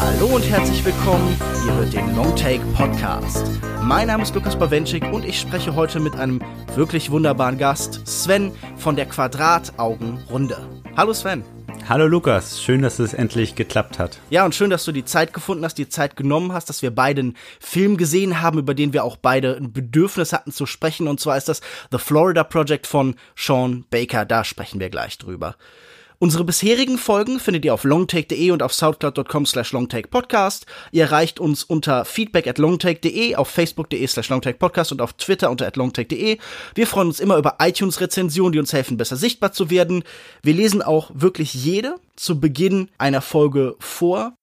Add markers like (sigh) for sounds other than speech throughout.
Hallo und herzlich willkommen. Ihr hört den Longtake Podcast. Mein Name ist Lukas Bawenschik und ich spreche heute mit einem wirklich wunderbaren Gast, Sven von der Quadrataugenrunde. Hallo Sven. Hallo Lukas, schön, dass es endlich geklappt hat. Ja, und schön, dass du die Zeit gefunden hast, die Zeit genommen hast, dass wir beide einen Film gesehen haben, über den wir auch beide ein Bedürfnis hatten zu sprechen. Und zwar ist das The Florida Project von Sean Baker. Da sprechen wir gleich drüber. Unsere bisherigen Folgen findet ihr auf longtake.de und auf soundcloud.com slash longtakepodcast. Ihr erreicht uns unter feedback at longtake.de, auf facebook.de slash longtakepodcast und auf Twitter unter at longtake.de. Wir freuen uns immer über iTunes-Rezensionen, die uns helfen, besser sichtbar zu werden. Wir lesen auch wirklich jede zu Beginn einer Folge vor.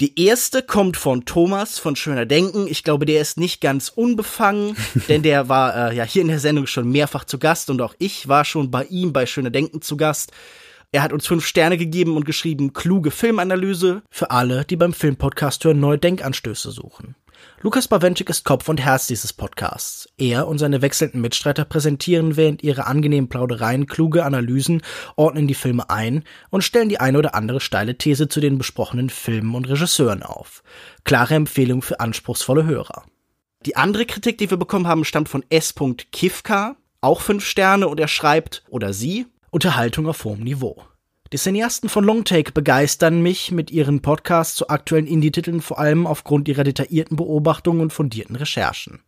Die erste kommt von Thomas von Schöner Denken. Ich glaube, der ist nicht ganz unbefangen, (laughs) denn der war äh, ja hier in der Sendung schon mehrfach zu Gast und auch ich war schon bei ihm bei Schöner Denken zu Gast. Er hat uns fünf Sterne gegeben und geschrieben, kluge Filmanalyse für alle, die beim Filmpodcast hören neue Denkanstöße suchen. Lukas Bawenschik ist Kopf und Herz dieses Podcasts. Er und seine wechselnden Mitstreiter präsentieren während ihrer angenehmen Plaudereien kluge Analysen, ordnen die Filme ein und stellen die eine oder andere steile These zu den besprochenen Filmen und Regisseuren auf. Klare Empfehlung für anspruchsvolle Hörer. Die andere Kritik, die wir bekommen haben, stammt von S. Kifka, auch fünf Sterne, und er schreibt, oder sie, Unterhaltung auf hohem Niveau. Die Cineasten von Longtake begeistern mich mit ihren Podcasts zu aktuellen Indie-Titeln vor allem aufgrund ihrer detaillierten Beobachtungen und fundierten Recherchen.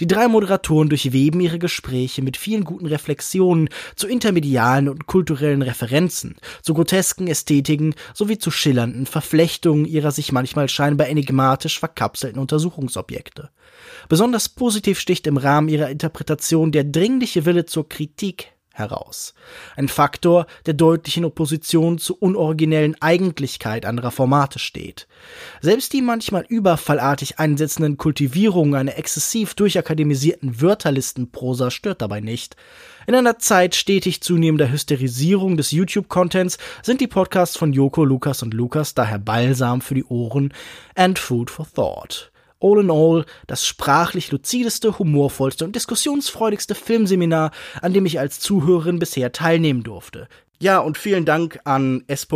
Die drei Moderatoren durchweben ihre Gespräche mit vielen guten Reflexionen zu intermedialen und kulturellen Referenzen, zu grotesken Ästhetiken sowie zu schillernden Verflechtungen ihrer sich manchmal scheinbar enigmatisch verkapselten Untersuchungsobjekte. Besonders positiv sticht im Rahmen ihrer Interpretation der dringliche Wille zur Kritik heraus. Ein Faktor, der deutlich in Opposition zur unoriginellen Eigentlichkeit anderer Formate steht. Selbst die manchmal überfallartig einsetzenden Kultivierungen einer exzessiv durchakademisierten Wörterlistenprosa stört dabei nicht. In einer Zeit stetig zunehmender Hysterisierung des YouTube-Contents sind die Podcasts von Joko, Lukas und Lukas daher Balsam für die Ohren and Food for Thought. All in all das sprachlich luzideste, humorvollste und diskussionsfreudigste Filmseminar, an dem ich als Zuhörerin bisher teilnehmen durfte. Ja, und vielen Dank an S.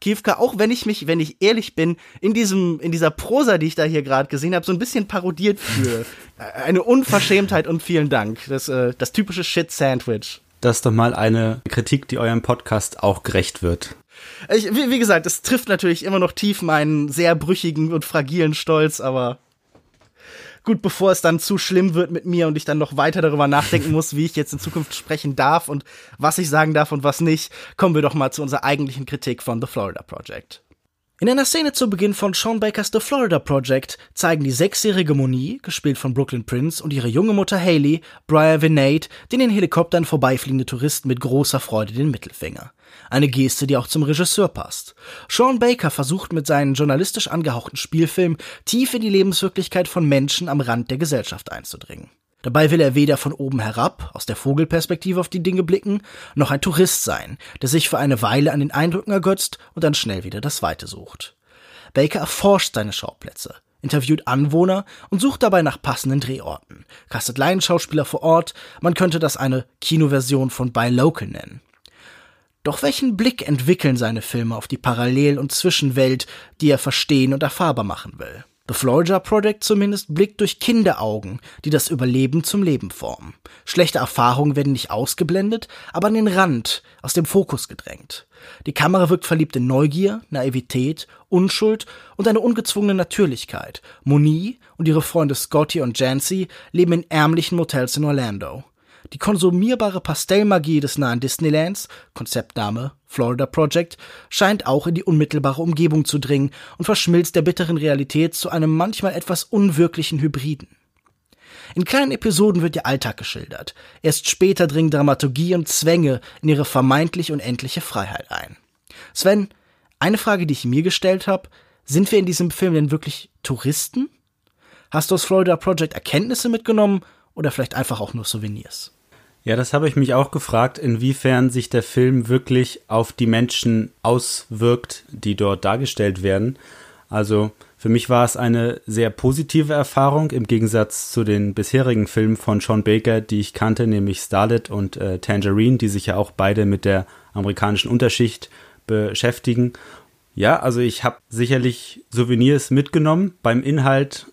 Kiefka, auch wenn ich mich, wenn ich ehrlich bin, in diesem, in dieser Prosa, die ich da hier gerade gesehen habe, so ein bisschen parodiert fühle. (laughs) Eine Unverschämtheit und vielen Dank. Das, äh, das typische Shit-Sandwich. Das ist doch mal eine Kritik, die eurem Podcast auch gerecht wird. Ich, wie, wie gesagt, es trifft natürlich immer noch tief meinen sehr brüchigen und fragilen Stolz, aber gut, bevor es dann zu schlimm wird mit mir und ich dann noch weiter darüber nachdenken (laughs) muss, wie ich jetzt in Zukunft sprechen darf und was ich sagen darf und was nicht, kommen wir doch mal zu unserer eigentlichen Kritik von The Florida Project. In einer Szene zu Beginn von Sean Bakers The Florida Project zeigen die sechsjährige Monique, gespielt von Brooklyn Prince, und ihre junge Mutter Haley, Briar Vinade, den in Helikoptern vorbeifliegende Touristen mit großer Freude den Mittelfinger. Eine Geste, die auch zum Regisseur passt. Sean Baker versucht mit seinen journalistisch angehauchten Spielfilmen tief in die Lebenswirklichkeit von Menschen am Rand der Gesellschaft einzudringen. Dabei will er weder von oben herab, aus der Vogelperspektive auf die Dinge blicken, noch ein Tourist sein, der sich für eine Weile an den Eindrücken ergötzt und dann schnell wieder das Weite sucht. Baker erforscht seine Schauplätze, interviewt Anwohner und sucht dabei nach passenden Drehorten, castet Laienschauspieler vor Ort, man könnte das eine Kinoversion von Buy Local nennen. Doch welchen Blick entwickeln seine Filme auf die Parallel- und Zwischenwelt, die er verstehen und erfahrbar machen will? The Florida Project zumindest blickt durch Kinderaugen, die das Überleben zum Leben formen. Schlechte Erfahrungen werden nicht ausgeblendet, aber an den Rand, aus dem Fokus gedrängt. Die Kamera wirkt verliebt in Neugier, Naivität, Unschuld und eine ungezwungene Natürlichkeit. Moni und ihre Freunde Scotty und Jancy leben in ärmlichen Motels in Orlando. Die konsumierbare Pastellmagie des nahen Disneylands, Konzeptname Florida Project, scheint auch in die unmittelbare Umgebung zu dringen und verschmilzt der bitteren Realität zu einem manchmal etwas unwirklichen Hybriden. In kleinen Episoden wird ihr Alltag geschildert. Erst später dringen Dramaturgie und Zwänge in ihre vermeintlich unendliche Freiheit ein. Sven, eine Frage, die ich mir gestellt habe, sind wir in diesem Film denn wirklich Touristen? Hast du aus Florida Project Erkenntnisse mitgenommen oder vielleicht einfach auch nur Souvenirs? Ja, das habe ich mich auch gefragt, inwiefern sich der Film wirklich auf die Menschen auswirkt, die dort dargestellt werden. Also Für mich war es eine sehr positive Erfahrung im Gegensatz zu den bisherigen Filmen von Sean Baker, die ich kannte, nämlich Starlet und äh, Tangerine, die sich ja auch beide mit der amerikanischen Unterschicht beschäftigen. Ja, also ich habe sicherlich Souvenirs mitgenommen. Beim Inhalt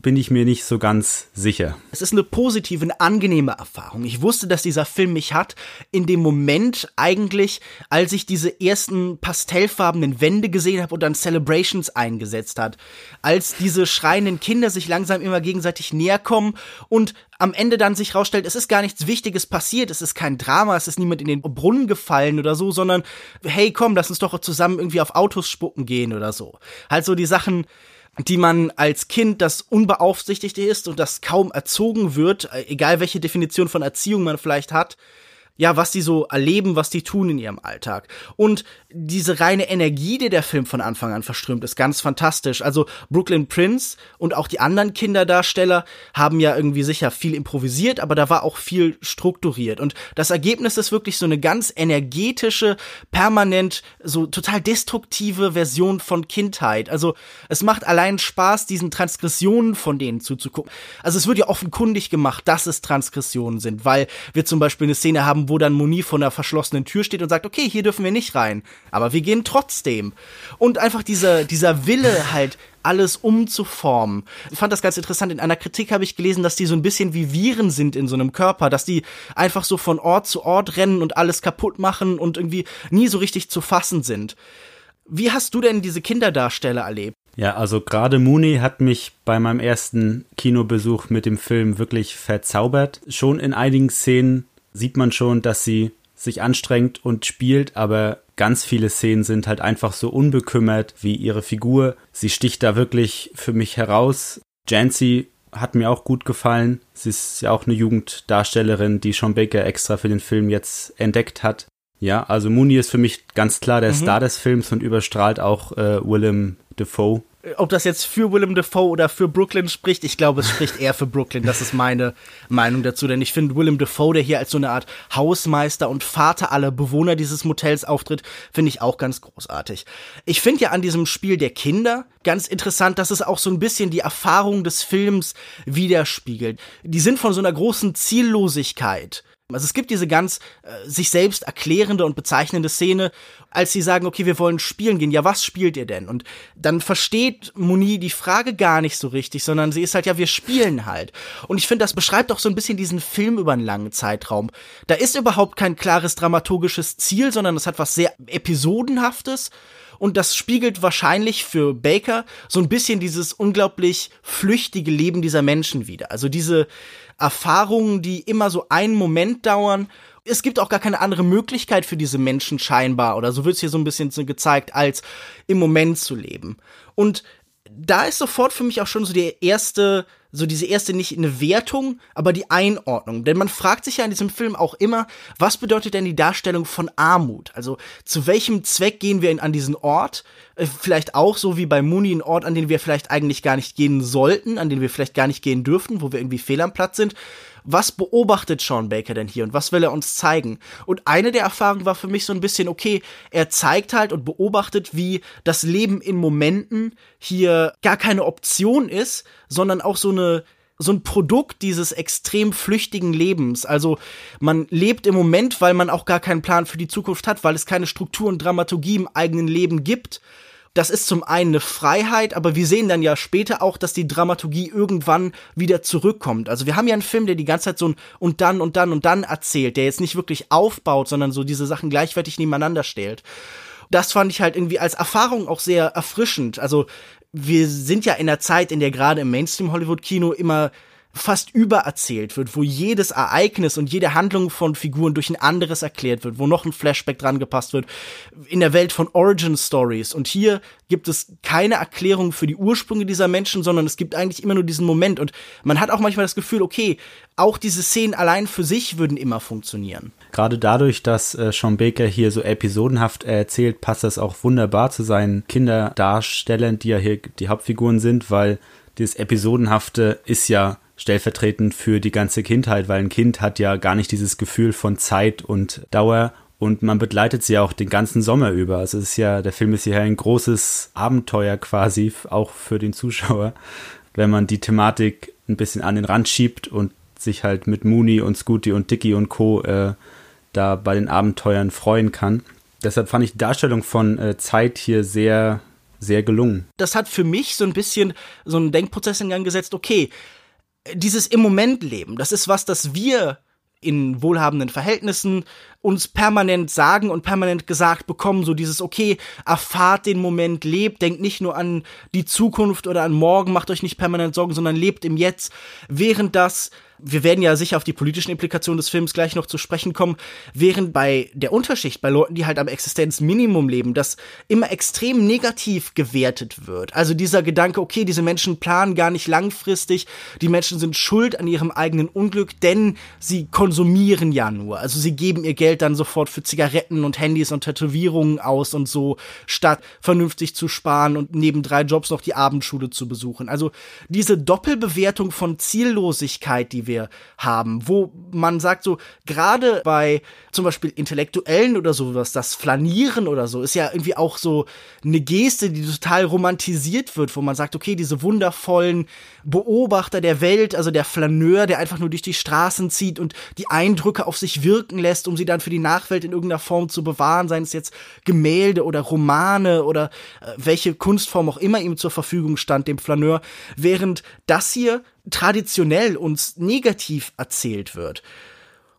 bin ich mir nicht so ganz sicher. Es ist eine positive, eine angenehme Erfahrung. Ich wusste, dass dieser Film mich hat in dem Moment eigentlich, als ich diese ersten pastellfarbenen Wände gesehen habe und dann Celebrations eingesetzt hat. Als diese schreienden Kinder sich langsam immer gegenseitig näher kommen und am Ende dann sich rausstellt, es ist gar nichts Wichtiges passiert, es ist kein Drama, es ist niemand in den Brunnen gefallen oder so, sondern hey, komm, lass uns doch zusammen irgendwie auf Autos spucken gehen oder so. Halt so die Sachen, die man als Kind, das unbeaufsichtigt ist und das kaum erzogen wird, äh, egal welche Definition von Erziehung man vielleicht hat, ja, was die so erleben, was die tun in ihrem Alltag. Und diese reine Energie, die der Film von Anfang an verströmt, ist ganz fantastisch. Also Brooklyn Prince und auch die anderen Kinderdarsteller haben ja irgendwie sicher viel improvisiert, aber da war auch viel strukturiert. Und das Ergebnis ist wirklich so eine ganz energetische, permanent, so total destruktive Version von Kindheit. Also es macht allein Spaß, diesen Transgressionen von denen zuzugucken. Also es wird ja offenkundig gemacht, dass es Transgressionen sind, weil wir zum Beispiel eine Szene haben, wo dann Moni vor einer verschlossenen Tür steht und sagt, okay, hier dürfen wir nicht rein, aber wir gehen trotzdem. Und einfach dieser, dieser Wille halt, alles umzuformen. Ich fand das ganz interessant. In einer Kritik habe ich gelesen, dass die so ein bisschen wie Viren sind in so einem Körper, dass die einfach so von Ort zu Ort rennen und alles kaputt machen und irgendwie nie so richtig zu fassen sind. Wie hast du denn diese Kinderdarsteller erlebt? Ja, also gerade Mooney hat mich bei meinem ersten Kinobesuch mit dem Film wirklich verzaubert. Schon in einigen Szenen sieht man schon, dass sie sich anstrengt und spielt, aber ganz viele Szenen sind halt einfach so unbekümmert wie ihre Figur. Sie sticht da wirklich für mich heraus. Jancy hat mir auch gut gefallen. Sie ist ja auch eine Jugenddarstellerin, die Sean Baker extra für den Film jetzt entdeckt hat. Ja, also Mooney ist für mich ganz klar der mhm. Star des Films und überstrahlt auch äh, Willem Dafoe ob das jetzt für Willem Dafoe oder für Brooklyn spricht, ich glaube, es spricht eher für Brooklyn. Das ist meine (laughs) Meinung dazu, denn ich finde Willem Dafoe, der hier als so eine Art Hausmeister und Vater aller Bewohner dieses Motels auftritt, finde ich auch ganz großartig. Ich finde ja an diesem Spiel der Kinder ganz interessant, dass es auch so ein bisschen die Erfahrung des Films widerspiegelt. Die sind von so einer großen Ziellosigkeit also es gibt diese ganz äh, sich selbst erklärende und bezeichnende Szene, als sie sagen, okay, wir wollen spielen gehen. Ja, was spielt ihr denn? Und dann versteht Moni die Frage gar nicht so richtig, sondern sie ist halt, ja, wir spielen halt. Und ich finde, das beschreibt auch so ein bisschen diesen Film über einen langen Zeitraum. Da ist überhaupt kein klares dramaturgisches Ziel, sondern es hat was sehr episodenhaftes. Und das spiegelt wahrscheinlich für Baker so ein bisschen dieses unglaublich flüchtige Leben dieser Menschen wieder. Also diese, Erfahrungen, die immer so einen Moment dauern. Es gibt auch gar keine andere Möglichkeit für diese Menschen scheinbar, oder so wird es hier so ein bisschen gezeigt, als im Moment zu leben. Und da ist sofort für mich auch schon so der erste so diese erste nicht eine Wertung, aber die Einordnung. Denn man fragt sich ja in diesem Film auch immer, was bedeutet denn die Darstellung von Armut? Also zu welchem Zweck gehen wir in, an diesen Ort? Äh, vielleicht auch so wie bei Mooney ein Ort, an den wir vielleicht eigentlich gar nicht gehen sollten, an den wir vielleicht gar nicht gehen dürfen, wo wir irgendwie fehl am Platz sind was beobachtet Sean Baker denn hier und was will er uns zeigen? Und eine der Erfahrungen war für mich so ein bisschen, okay, er zeigt halt und beobachtet, wie das Leben in Momenten hier gar keine Option ist, sondern auch so eine so ein Produkt dieses extrem flüchtigen Lebens. Also man lebt im Moment, weil man auch gar keinen Plan für die Zukunft hat, weil es keine Struktur und Dramaturgie im eigenen Leben gibt das ist zum einen eine Freiheit, aber wir sehen dann ja später auch, dass die Dramaturgie irgendwann wieder zurückkommt. Also wir haben ja einen Film, der die ganze Zeit so ein und dann und dann und dann erzählt, der jetzt nicht wirklich aufbaut, sondern so diese Sachen gleichwertig nebeneinander stellt. Das fand ich halt irgendwie als Erfahrung auch sehr erfrischend. Also wir sind ja in der Zeit, in der gerade im Mainstream-Hollywood-Kino immer fast übererzählt wird, wo jedes Ereignis und jede Handlung von Figuren durch ein anderes erklärt wird, wo noch ein Flashback dran gepasst wird, in der Welt von Origin Stories. Und hier gibt es keine Erklärung für die Ursprünge dieser Menschen, sondern es gibt eigentlich immer nur diesen Moment. Und man hat auch manchmal das Gefühl, okay, auch diese Szenen allein für sich würden immer funktionieren. Gerade dadurch, dass äh, Sean Baker hier so episodenhaft erzählt, passt das auch wunderbar zu seinen Kinderdarstellern, die ja hier die Hauptfiguren sind, weil dieses Episodenhafte ist ja stellvertretend für die ganze Kindheit, weil ein Kind hat ja gar nicht dieses Gefühl von Zeit und Dauer und man begleitet sie auch den ganzen Sommer über. Also es ist ja, der Film ist ja ein großes Abenteuer quasi, auch für den Zuschauer, wenn man die Thematik ein bisschen an den Rand schiebt und sich halt mit Mooney und Scooty und Dicky und Co. Äh, da bei den Abenteuern freuen kann. Deshalb fand ich die Darstellung von äh, Zeit hier sehr, sehr gelungen. Das hat für mich so ein bisschen so einen Denkprozess in Gang gesetzt, okay, dieses im Moment leben, das ist was, das wir in wohlhabenden Verhältnissen uns permanent sagen und permanent gesagt bekommen, so dieses, okay, erfahrt den Moment, lebt, denkt nicht nur an die Zukunft oder an morgen, macht euch nicht permanent Sorgen, sondern lebt im Jetzt, während das wir werden ja sicher auf die politischen Implikationen des Films gleich noch zu sprechen kommen, während bei der Unterschicht, bei Leuten, die halt am Existenzminimum leben, das immer extrem negativ gewertet wird. Also dieser Gedanke, okay, diese Menschen planen gar nicht langfristig, die Menschen sind schuld an ihrem eigenen Unglück, denn sie konsumieren ja nur. Also sie geben ihr Geld dann sofort für Zigaretten und Handys und Tätowierungen aus und so, statt vernünftig zu sparen und neben drei Jobs noch die Abendschule zu besuchen. Also diese Doppelbewertung von Ziellosigkeit, die wir haben, wo man sagt so, gerade bei zum Beispiel Intellektuellen oder sowas, das Flanieren oder so, ist ja irgendwie auch so eine Geste, die total romantisiert wird, wo man sagt, okay, diese wundervollen Beobachter der Welt, also der Flaneur, der einfach nur durch die Straßen zieht und die Eindrücke auf sich wirken lässt, um sie dann für die Nachwelt in irgendeiner Form zu bewahren, seien es jetzt Gemälde oder Romane oder äh, welche Kunstform auch immer ihm zur Verfügung stand, dem Flaneur, während das hier traditionell uns negativ erzählt wird.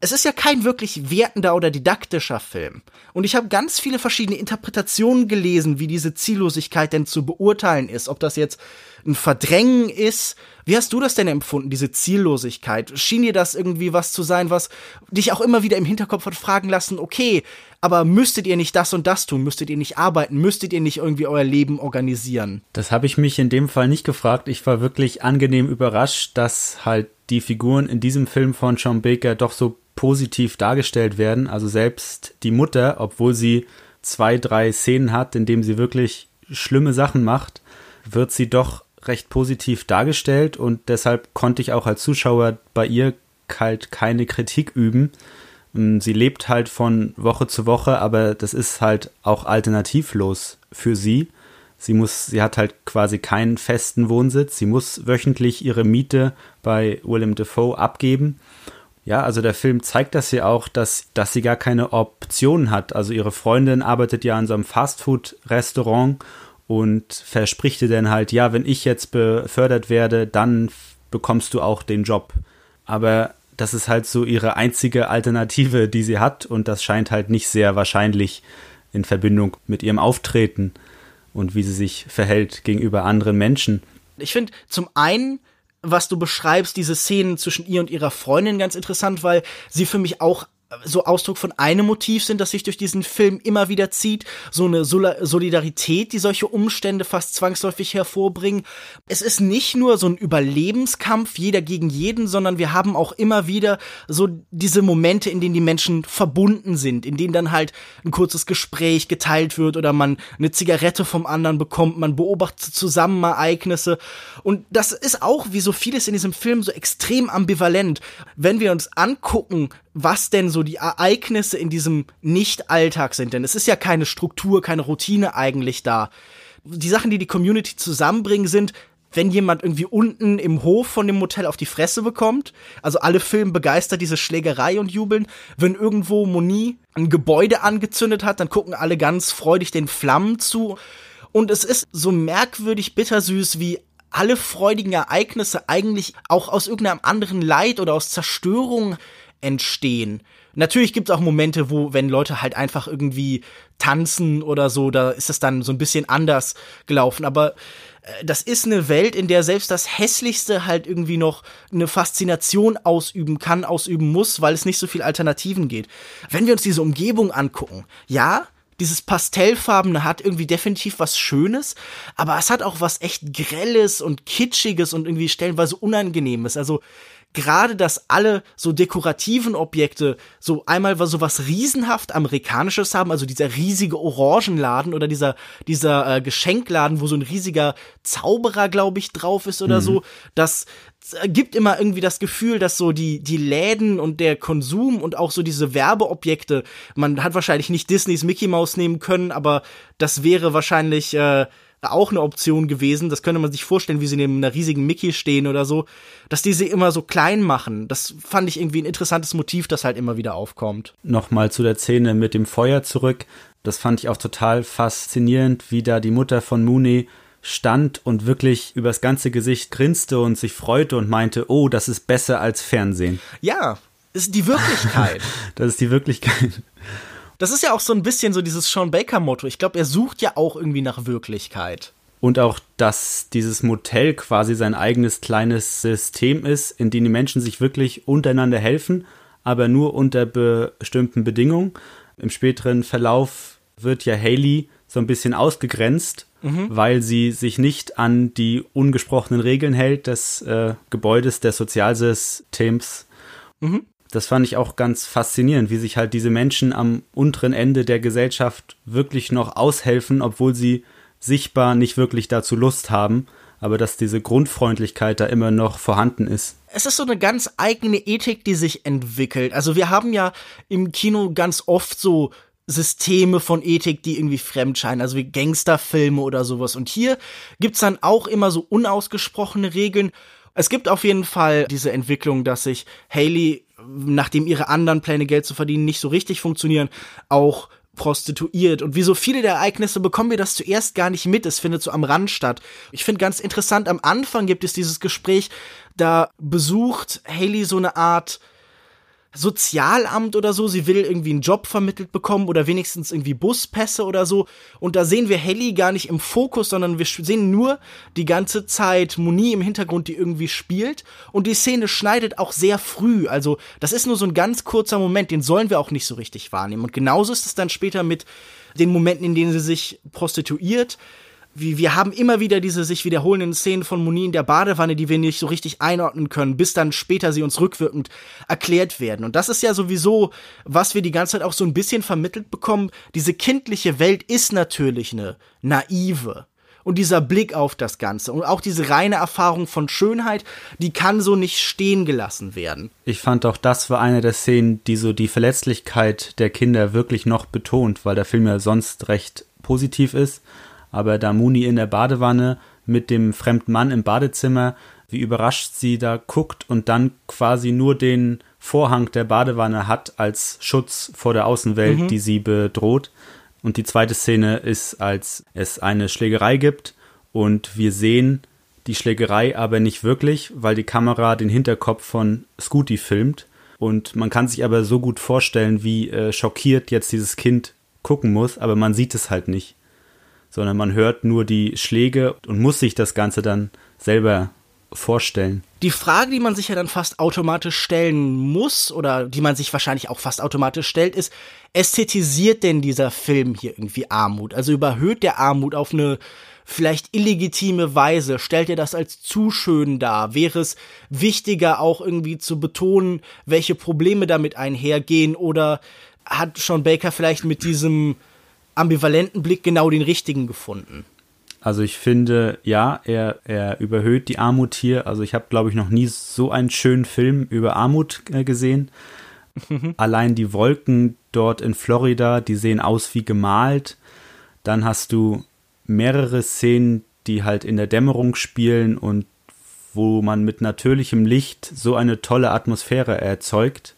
Es ist ja kein wirklich wertender oder didaktischer Film. Und ich habe ganz viele verschiedene Interpretationen gelesen, wie diese Ziellosigkeit denn zu beurteilen ist. Ob das jetzt ein Verdrängen ist. Wie hast du das denn empfunden, diese Ziellosigkeit? Schien dir das irgendwie was zu sein, was dich auch immer wieder im Hinterkopf hat fragen lassen, okay, aber müsstet ihr nicht das und das tun? Müsstet ihr nicht arbeiten? Müsstet ihr nicht irgendwie euer Leben organisieren? Das habe ich mich in dem Fall nicht gefragt. Ich war wirklich angenehm überrascht, dass halt die Figuren in diesem Film von Sean Baker doch so positiv dargestellt werden. Also selbst die Mutter, obwohl sie zwei, drei Szenen hat, in denen sie wirklich schlimme Sachen macht, wird sie doch recht positiv dargestellt und deshalb konnte ich auch als Zuschauer bei ihr halt keine Kritik üben. Ähm, sie lebt halt von Woche zu Woche, aber das ist halt auch alternativlos für sie. Sie muss, sie hat halt quasi keinen festen Wohnsitz. Sie muss wöchentlich ihre Miete bei Willem Dafoe abgeben. Ja, also der Film zeigt das ja auch, dass, dass sie gar keine Optionen hat. Also ihre Freundin arbeitet ja in so einem Fastfood-Restaurant und verspricht dir dann halt, ja, wenn ich jetzt befördert werde, dann bekommst du auch den Job. Aber das ist halt so ihre einzige Alternative, die sie hat und das scheint halt nicht sehr wahrscheinlich in Verbindung mit ihrem Auftreten und wie sie sich verhält gegenüber anderen Menschen. Ich finde zum einen was du beschreibst, diese Szenen zwischen ihr und ihrer Freundin ganz interessant, weil sie für mich auch so Ausdruck von einem Motiv sind, das sich durch diesen Film immer wieder zieht, so eine Solidarität, die solche Umstände fast zwangsläufig hervorbringen. Es ist nicht nur so ein Überlebenskampf jeder gegen jeden, sondern wir haben auch immer wieder so diese Momente, in denen die Menschen verbunden sind, in denen dann halt ein kurzes Gespräch geteilt wird oder man eine Zigarette vom anderen bekommt, man beobachtet zusammen Ereignisse und das ist auch wie so vieles in diesem Film so extrem ambivalent. Wenn wir uns angucken, was denn so die Ereignisse in diesem Nicht-Alltag sind. Denn es ist ja keine Struktur, keine Routine eigentlich da. Die Sachen, die die Community zusammenbringen, sind, wenn jemand irgendwie unten im Hof von dem Motel auf die Fresse bekommt, also alle Filme begeistert diese Schlägerei und jubeln, wenn irgendwo Moni ein Gebäude angezündet hat, dann gucken alle ganz freudig den Flammen zu. Und es ist so merkwürdig bittersüß, wie alle freudigen Ereignisse eigentlich auch aus irgendeinem anderen Leid oder aus Zerstörung entstehen. Natürlich gibt es auch Momente, wo, wenn Leute halt einfach irgendwie tanzen oder so, da ist es dann so ein bisschen anders gelaufen. Aber äh, das ist eine Welt, in der selbst das Hässlichste halt irgendwie noch eine Faszination ausüben kann, ausüben muss, weil es nicht so viel Alternativen geht. Wenn wir uns diese Umgebung angucken, ja, dieses Pastellfarbene hat irgendwie definitiv was Schönes, aber es hat auch was echt Grelles und Kitschiges und irgendwie stellenweise Unangenehmes. Also gerade, dass alle so dekorativen Objekte so einmal so was riesenhaft amerikanisches haben, also dieser riesige Orangenladen oder dieser dieser äh, Geschenkladen, wo so ein riesiger Zauberer, glaube ich, drauf ist oder mhm. so, das gibt immer irgendwie das Gefühl, dass so die, die Läden und der Konsum und auch so diese Werbeobjekte, man hat wahrscheinlich nicht Disneys Mickey Mouse nehmen können, aber das wäre wahrscheinlich äh, auch eine Option gewesen. Das könnte man sich vorstellen, wie sie neben einer riesigen Mickey stehen oder so, dass die sie immer so klein machen. Das fand ich irgendwie ein interessantes Motiv, das halt immer wieder aufkommt. Nochmal zu der Szene mit dem Feuer zurück. Das fand ich auch total faszinierend, wie da die Mutter von Mooney stand und wirklich übers ganze Gesicht grinste und sich freute und meinte, oh, das ist besser als Fernsehen. Ja, ist die Wirklichkeit. das ist die Wirklichkeit. (laughs) Das ist ja auch so ein bisschen so dieses Sean Baker-Motto. Ich glaube, er sucht ja auch irgendwie nach Wirklichkeit. Und auch, dass dieses Motel quasi sein eigenes kleines System ist, in dem die Menschen sich wirklich untereinander helfen, aber nur unter bestimmten Bedingungen. Im späteren Verlauf wird ja Haley so ein bisschen ausgegrenzt, mhm. weil sie sich nicht an die ungesprochenen Regeln hält des äh, Gebäudes des Sozialsystems. Mhm das fand ich auch ganz faszinierend, wie sich halt diese Menschen am unteren Ende der Gesellschaft wirklich noch aushelfen, obwohl sie sichtbar nicht wirklich dazu Lust haben, aber dass diese Grundfreundlichkeit da immer noch vorhanden ist. Es ist so eine ganz eigene Ethik, die sich entwickelt. Also wir haben ja im Kino ganz oft so Systeme von Ethik, die irgendwie fremd scheinen, also wie Gangsterfilme oder sowas. Und hier gibt's dann auch immer so unausgesprochene Regeln. Es gibt auf jeden Fall diese Entwicklung, dass sich Haley nachdem ihre anderen Pläne Geld zu verdienen nicht so richtig funktionieren, auch prostituiert. Und wie so viele der Ereignisse bekommen wir das zuerst gar nicht mit. Es findet so am Rand statt. Ich finde ganz interessant, am Anfang gibt es dieses Gespräch, da besucht Haley so eine Art Sozialamt oder so, sie will irgendwie einen Job vermittelt bekommen oder wenigstens irgendwie Buspässe oder so. Und da sehen wir Helly gar nicht im Fokus, sondern wir sehen nur die ganze Zeit Moni im Hintergrund, die irgendwie spielt. Und die Szene schneidet auch sehr früh. Also das ist nur so ein ganz kurzer Moment, den sollen wir auch nicht so richtig wahrnehmen. Und genauso ist es dann später mit den Momenten, in denen sie sich prostituiert wie, wir haben immer wieder diese sich wiederholenden Szenen von Moni in der Badewanne, die wir nicht so richtig einordnen können, bis dann später sie uns rückwirkend erklärt werden. Und das ist ja sowieso, was wir die ganze Zeit auch so ein bisschen vermittelt bekommen. Diese kindliche Welt ist natürlich eine naive. Und dieser Blick auf das Ganze und auch diese reine Erfahrung von Schönheit, die kann so nicht stehen gelassen werden. Ich fand auch, das war eine der Szenen, die so die Verletzlichkeit der Kinder wirklich noch betont, weil der Film ja sonst recht positiv ist aber da Muni in der Badewanne mit dem fremden Mann im Badezimmer, wie überrascht sie da guckt und dann quasi nur den Vorhang der Badewanne hat als Schutz vor der Außenwelt, mhm. die sie bedroht. Und die zweite Szene ist, als es eine Schlägerei gibt und wir sehen die Schlägerei aber nicht wirklich, weil die Kamera den Hinterkopf von Scooty filmt. Und man kann sich aber so gut vorstellen, wie äh, schockiert jetzt dieses Kind gucken muss, aber man sieht es halt nicht sondern man hört nur die Schläge und muss sich das Ganze dann selber vorstellen. Die Frage, die man sich ja dann fast automatisch stellen muss oder die man sich wahrscheinlich auch fast automatisch stellt, ist, ästhetisiert denn dieser Film hier irgendwie Armut? Also überhöht der Armut auf eine vielleicht illegitime Weise? Stellt er das als zu schön dar? Wäre es wichtiger auch irgendwie zu betonen, welche Probleme damit einhergehen oder hat Sean Baker vielleicht mit diesem ambivalenten Blick genau den richtigen gefunden. Also ich finde, ja, er, er überhöht die Armut hier. Also ich habe, glaube ich, noch nie so einen schönen Film über Armut äh, gesehen. Mhm. Allein die Wolken dort in Florida, die sehen aus wie gemalt. Dann hast du mehrere Szenen, die halt in der Dämmerung spielen und wo man mit natürlichem Licht so eine tolle Atmosphäre erzeugt.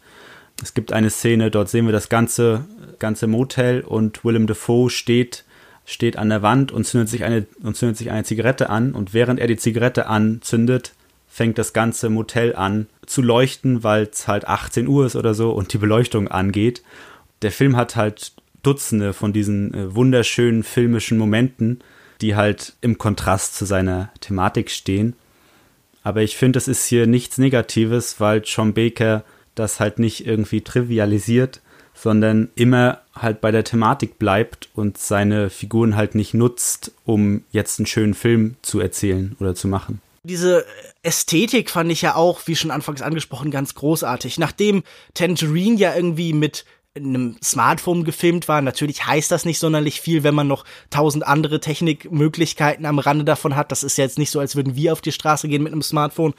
Es gibt eine Szene, dort sehen wir das ganze ganze Motel und Willem Dafoe steht, steht an der Wand und zündet sich eine, und zündet sich eine Zigarette an und während er die Zigarette anzündet, fängt das ganze Motel an zu leuchten, weil es halt 18 Uhr ist oder so und die Beleuchtung angeht. Der Film hat halt Dutzende von diesen äh, wunderschönen filmischen Momenten, die halt im Kontrast zu seiner Thematik stehen. Aber ich finde, es ist hier nichts Negatives, weil John Baker das halt nicht irgendwie trivialisiert, sondern immer halt bei der Thematik bleibt und seine Figuren halt nicht nutzt, um jetzt einen schönen Film zu erzählen oder zu machen. Diese Ästhetik fand ich ja auch, wie schon anfangs angesprochen, ganz großartig. Nachdem Tangerine ja irgendwie mit einem Smartphone gefilmt war. Natürlich heißt das nicht sonderlich viel, wenn man noch tausend andere Technikmöglichkeiten am Rande davon hat. Das ist jetzt nicht so, als würden wir auf die Straße gehen mit einem Smartphone.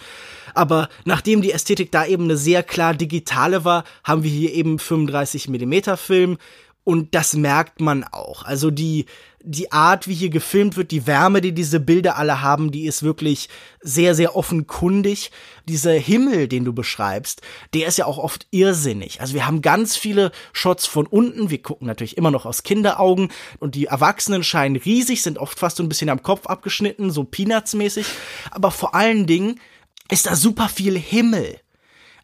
Aber nachdem die Ästhetik da eben eine sehr klar digitale war, haben wir hier eben 35 Millimeter Film und das merkt man auch. Also die, die Art, wie hier gefilmt wird, die Wärme, die diese Bilder alle haben, die ist wirklich sehr, sehr offenkundig. Dieser Himmel, den du beschreibst, der ist ja auch oft irrsinnig. Also wir haben ganz viele Shots von unten. Wir gucken natürlich immer noch aus Kinderaugen und die Erwachsenen scheinen riesig, sind oft fast so ein bisschen am Kopf abgeschnitten, so Peanuts-mäßig. Aber vor allen Dingen ist da super viel Himmel.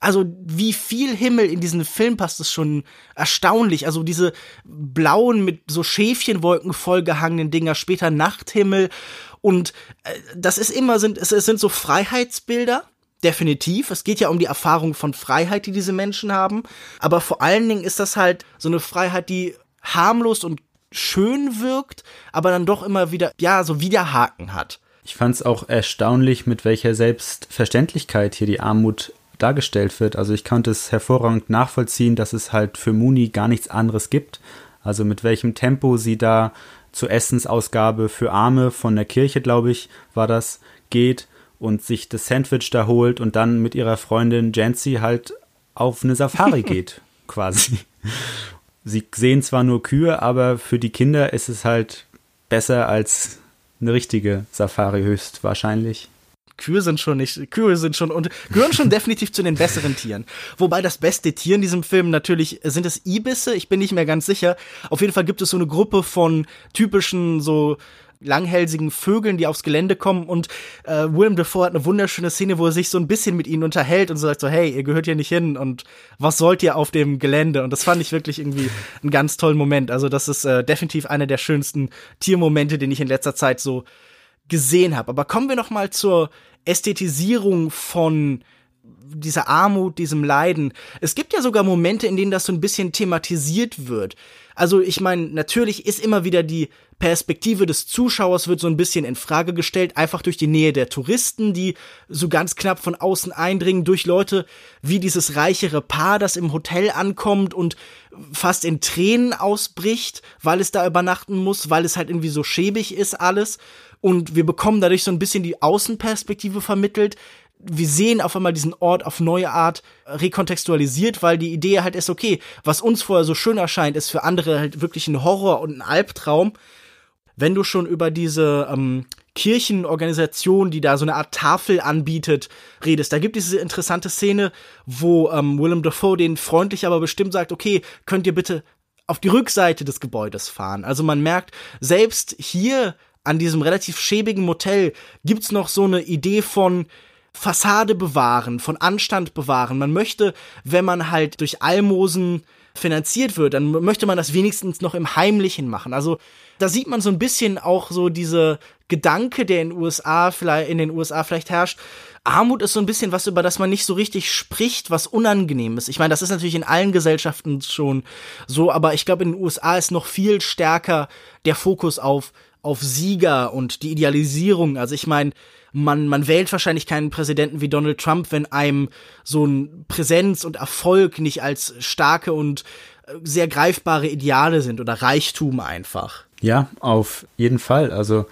Also wie viel Himmel in diesen Film passt, ist schon erstaunlich. Also diese blauen mit so Schäfchenwolken vollgehangenen Dinger, später Nachthimmel und äh, das ist immer sind es, es sind so Freiheitsbilder. Definitiv. Es geht ja um die Erfahrung von Freiheit, die diese Menschen haben. Aber vor allen Dingen ist das halt so eine Freiheit, die harmlos und schön wirkt, aber dann doch immer wieder, ja, so Widerhaken hat. Ich fand es auch erstaunlich, mit welcher Selbstverständlichkeit hier die Armut dargestellt wird. Also ich konnte es hervorragend nachvollziehen, dass es halt für Muni gar nichts anderes gibt. Also mit welchem Tempo sie da zur Essensausgabe für Arme von der Kirche, glaube ich, war das, geht und sich das Sandwich da holt und dann mit ihrer Freundin Jancy halt auf eine Safari (laughs) geht, quasi. Sie sehen zwar nur Kühe, aber für die Kinder ist es halt besser als eine richtige Safari höchstwahrscheinlich. Kühe sind schon nicht, Kühe sind schon und gehören schon (laughs) definitiv zu den besseren Tieren. Wobei das beste Tier in diesem Film natürlich sind es Ibisse, ich bin nicht mehr ganz sicher. Auf jeden Fall gibt es so eine Gruppe von typischen so langhälsigen Vögeln, die aufs Gelände kommen und äh, Willem Dafoe hat eine wunderschöne Szene, wo er sich so ein bisschen mit ihnen unterhält und so sagt so, hey, ihr gehört hier nicht hin und was sollt ihr auf dem Gelände? Und das fand ich wirklich irgendwie einen ganz tollen Moment. Also das ist äh, definitiv einer der schönsten Tiermomente, den ich in letzter Zeit so gesehen habe. Aber kommen wir noch mal zur Ästhetisierung von dieser Armut, diesem Leiden. Es gibt ja sogar Momente, in denen das so ein bisschen thematisiert wird. Also ich meine, natürlich ist immer wieder die Perspektive des Zuschauers wird so ein bisschen in Frage gestellt, einfach durch die Nähe der Touristen, die so ganz knapp von außen eindringen, durch Leute wie dieses reichere Paar, das im Hotel ankommt und fast in Tränen ausbricht, weil es da übernachten muss, weil es halt irgendwie so schäbig ist alles. Und wir bekommen dadurch so ein bisschen die Außenperspektive vermittelt. Wir sehen auf einmal diesen Ort auf neue Art rekontextualisiert, weil die Idee halt ist, okay, was uns vorher so schön erscheint, ist für andere halt wirklich ein Horror und ein Albtraum. Wenn du schon über diese ähm, Kirchenorganisation, die da so eine Art Tafel anbietet, redest. Da gibt es diese interessante Szene, wo ähm, Willem Dafoe den freundlich aber bestimmt sagt, okay, könnt ihr bitte auf die Rückseite des Gebäudes fahren. Also man merkt, selbst hier an diesem relativ schäbigen Motel gibt's noch so eine Idee von Fassade bewahren, von Anstand bewahren. Man möchte, wenn man halt durch Almosen finanziert wird, dann möchte man das wenigstens noch im Heimlichen machen. Also da sieht man so ein bisschen auch so diese Gedanke, der in USA vielleicht in den USA vielleicht herrscht. Armut ist so ein bisschen was, über das man nicht so richtig spricht, was unangenehm ist. Ich meine, das ist natürlich in allen Gesellschaften schon so, aber ich glaube, in den USA ist noch viel stärker der Fokus auf auf Sieger und die Idealisierung. Also ich meine, man, man wählt wahrscheinlich keinen Präsidenten wie Donald Trump, wenn einem so ein Präsenz und Erfolg nicht als starke und äh, sehr greifbare Ideale sind oder Reichtum einfach. Ja, auf jeden Fall. Also,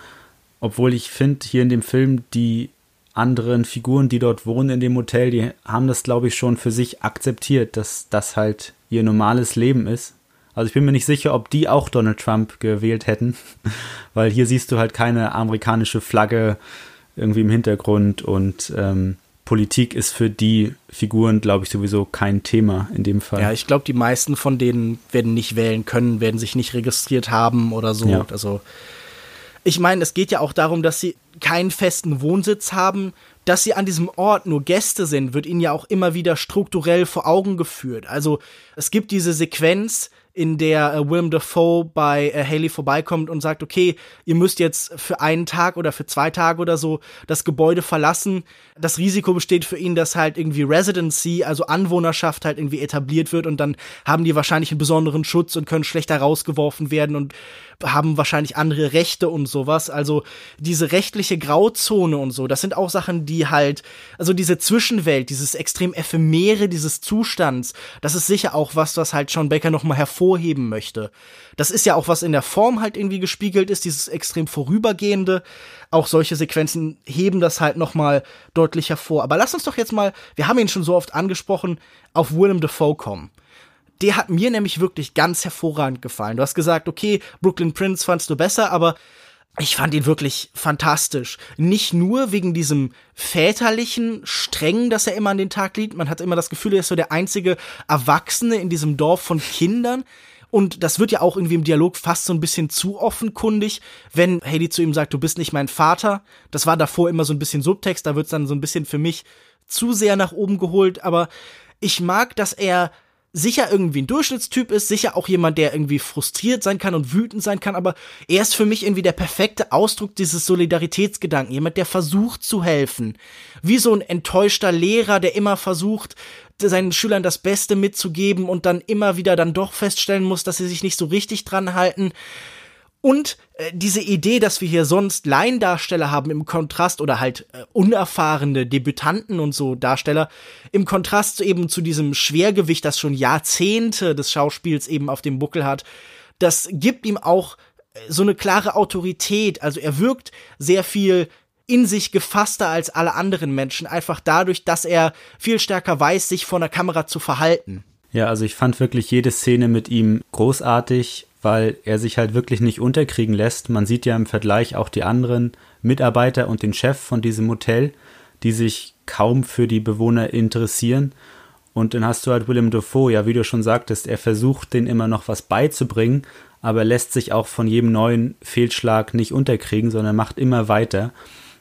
obwohl ich finde, hier in dem Film die anderen Figuren, die dort wohnen in dem Hotel, die haben das, glaube ich, schon für sich akzeptiert, dass das halt ihr normales Leben ist. Also ich bin mir nicht sicher, ob die auch Donald Trump gewählt hätten, (laughs) weil hier siehst du halt keine amerikanische Flagge irgendwie im Hintergrund und ähm, Politik ist für die Figuren, glaube ich, sowieso kein Thema in dem Fall. Ja, ich glaube, die meisten von denen werden nicht wählen können, werden sich nicht registriert haben oder so. Ja. Also ich meine, es geht ja auch darum, dass sie keinen festen Wohnsitz haben. Dass sie an diesem Ort nur Gäste sind, wird ihnen ja auch immer wieder strukturell vor Augen geführt. Also es gibt diese Sequenz, in der äh, Willem Dafoe bei äh, Haley vorbeikommt und sagt, okay, ihr müsst jetzt für einen Tag oder für zwei Tage oder so das Gebäude verlassen. Das Risiko besteht für ihn, dass halt irgendwie Residency, also Anwohnerschaft halt irgendwie etabliert wird und dann haben die wahrscheinlich einen besonderen Schutz und können schlechter rausgeworfen werden und haben wahrscheinlich andere Rechte und sowas. Also diese rechtliche Grauzone und so, das sind auch Sachen, die halt, also diese Zwischenwelt, dieses extrem ephemere dieses Zustands, das ist sicher auch was, was halt Sean Baker nochmal hervorheben möchte. Das ist ja auch was in der Form halt irgendwie gespiegelt ist, dieses extrem vorübergehende. Auch solche Sequenzen heben das halt nochmal deutlich hervor. Aber lass uns doch jetzt mal, wir haben ihn schon so oft angesprochen, auf Willem Dafoe kommen der hat mir nämlich wirklich ganz hervorragend gefallen. Du hast gesagt, okay, Brooklyn Prince fandst du besser, aber ich fand ihn wirklich fantastisch. Nicht nur wegen diesem väterlichen Streng, das er immer an den Tag legt. Man hat immer das Gefühl, er ist so der einzige Erwachsene in diesem Dorf von Kindern. Und das wird ja auch irgendwie im Dialog fast so ein bisschen zu offenkundig, wenn Haley zu ihm sagt, du bist nicht mein Vater. Das war davor immer so ein bisschen Subtext, da wird's dann so ein bisschen für mich zu sehr nach oben geholt. Aber ich mag, dass er sicher irgendwie ein Durchschnittstyp ist, sicher auch jemand, der irgendwie frustriert sein kann und wütend sein kann, aber er ist für mich irgendwie der perfekte Ausdruck dieses Solidaritätsgedanken. Jemand, der versucht zu helfen. Wie so ein enttäuschter Lehrer, der immer versucht, seinen Schülern das Beste mitzugeben und dann immer wieder dann doch feststellen muss, dass sie sich nicht so richtig dran halten. Und äh, diese Idee, dass wir hier sonst Laiendarsteller haben im Kontrast oder halt äh, unerfahrene Debütanten und so Darsteller, im Kontrast eben zu diesem Schwergewicht, das schon Jahrzehnte des Schauspiels eben auf dem Buckel hat, das gibt ihm auch äh, so eine klare Autorität. Also er wirkt sehr viel in sich gefasster als alle anderen Menschen, einfach dadurch, dass er viel stärker weiß, sich vor der Kamera zu verhalten. Ja, also ich fand wirklich jede Szene mit ihm großartig weil er sich halt wirklich nicht unterkriegen lässt. Man sieht ja im Vergleich auch die anderen Mitarbeiter und den Chef von diesem Hotel, die sich kaum für die Bewohner interessieren. Und dann hast du halt Willem Dafoe, ja, wie du schon sagtest, er versucht, denen immer noch was beizubringen, aber lässt sich auch von jedem neuen Fehlschlag nicht unterkriegen, sondern macht immer weiter.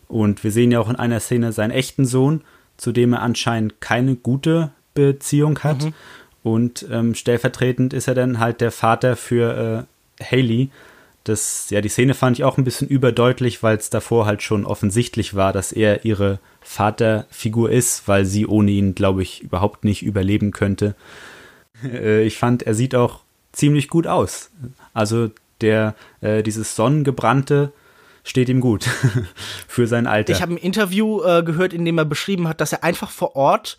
Und wir sehen ja auch in einer Szene seinen echten Sohn, zu dem er anscheinend keine gute Beziehung hat. Mhm. Und ähm, stellvertretend ist er dann halt der Vater für äh, Haley. Das, ja, die Szene fand ich auch ein bisschen überdeutlich, weil es davor halt schon offensichtlich war, dass er ihre Vaterfigur ist, weil sie ohne ihn, glaube ich, überhaupt nicht überleben könnte. Äh, ich fand, er sieht auch ziemlich gut aus. Also der, äh, dieses Sonnengebrannte steht ihm gut (laughs) für sein Alter. Ich habe ein Interview äh, gehört, in dem er beschrieben hat, dass er einfach vor Ort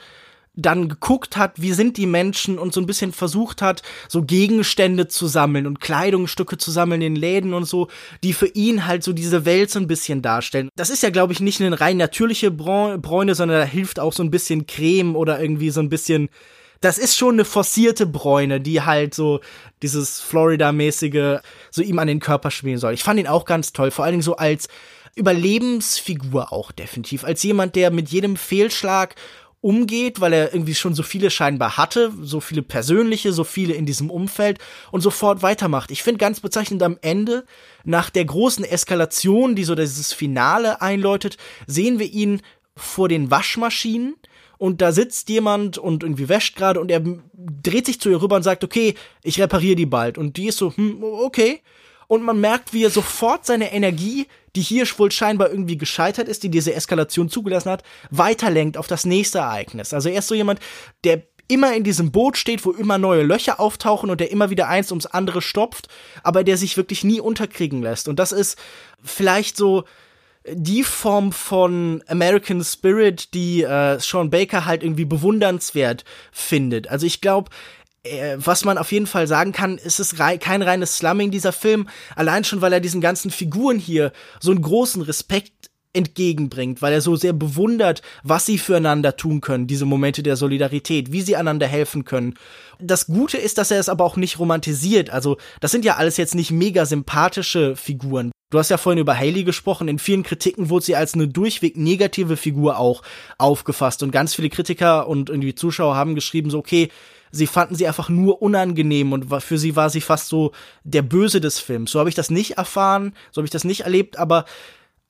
dann geguckt hat, wie sind die Menschen und so ein bisschen versucht hat, so Gegenstände zu sammeln und Kleidungsstücke zu sammeln in Läden und so, die für ihn halt so diese Welt so ein bisschen darstellen. Das ist ja, glaube ich, nicht eine rein natürliche Bräune, sondern da hilft auch so ein bisschen Creme oder irgendwie so ein bisschen das ist schon eine forcierte Bräune, die halt so dieses Florida-mäßige so ihm an den Körper schmieren soll. Ich fand ihn auch ganz toll, vor allen Dingen so als Überlebensfigur auch definitiv, als jemand, der mit jedem Fehlschlag umgeht, weil er irgendwie schon so viele scheinbar hatte, so viele persönliche, so viele in diesem Umfeld und sofort weitermacht. Ich finde ganz bezeichnend am Ende, nach der großen Eskalation, die so dieses Finale einläutet, sehen wir ihn vor den Waschmaschinen und da sitzt jemand und irgendwie wäscht gerade und er dreht sich zu ihr rüber und sagt, okay, ich repariere die bald. Und die ist so, hm, okay. Und man merkt, wie er sofort seine Energie die hier wohl scheinbar irgendwie gescheitert ist, die diese Eskalation zugelassen hat, weiterlenkt auf das nächste Ereignis. Also er ist so jemand, der immer in diesem Boot steht, wo immer neue Löcher auftauchen und der immer wieder eins ums andere stopft, aber der sich wirklich nie unterkriegen lässt. Und das ist vielleicht so die Form von American Spirit, die äh, Sean Baker halt irgendwie bewundernswert findet. Also ich glaube, äh, was man auf jeden Fall sagen kann, ist es rei kein reines Slumming, dieser Film. Allein schon, weil er diesen ganzen Figuren hier so einen großen Respekt entgegenbringt, weil er so sehr bewundert, was sie füreinander tun können, diese Momente der Solidarität, wie sie einander helfen können. Das Gute ist, dass er es aber auch nicht romantisiert. Also, das sind ja alles jetzt nicht mega sympathische Figuren. Du hast ja vorhin über Haley gesprochen. In vielen Kritiken wurde sie als eine durchweg negative Figur auch aufgefasst. Und ganz viele Kritiker und irgendwie Zuschauer haben geschrieben, so, okay, sie fanden sie einfach nur unangenehm und für sie war sie fast so der Böse des Films. So habe ich das nicht erfahren, so habe ich das nicht erlebt, aber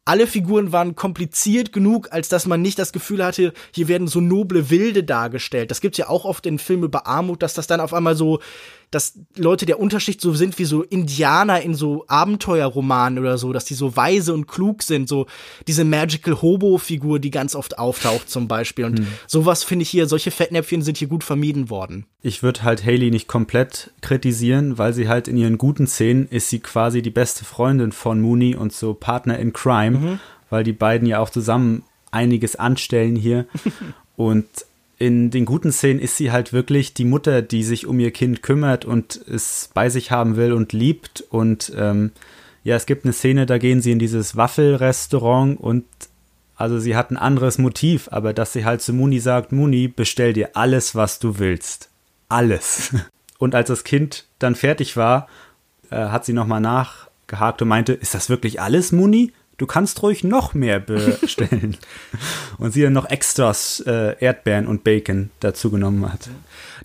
alle Figuren waren kompliziert genug, als dass man nicht das Gefühl hatte, hier werden so noble Wilde dargestellt. Das gibt's ja auch oft in Filmen über Armut, dass das dann auf einmal so dass Leute der Unterschicht so sind wie so Indianer in so Abenteuerromanen oder so, dass die so weise und klug sind, so diese Magical Hobo-Figur, die ganz oft auftaucht zum Beispiel. Und hm. sowas finde ich hier, solche Fettnäpfchen sind hier gut vermieden worden. Ich würde halt Haley nicht komplett kritisieren, weil sie halt in ihren guten Szenen ist sie quasi die beste Freundin von Mooney und so Partner in Crime, mhm. weil die beiden ja auch zusammen einiges anstellen hier. (laughs) und in den guten Szenen ist sie halt wirklich die Mutter, die sich um ihr Kind kümmert und es bei sich haben will und liebt. Und ähm, ja, es gibt eine Szene, da gehen sie in dieses Waffelrestaurant und also sie hat ein anderes Motiv, aber dass sie halt zu Muni sagt, Muni, bestell dir alles, was du willst. Alles. (laughs) Und als das Kind dann fertig war, äh, hat sie nochmal nachgehakt und meinte, ist das wirklich alles, Muni? Du kannst ruhig noch mehr bestellen. (laughs) und sie dann noch Extras äh, Erdbeeren und Bacon dazu genommen hat.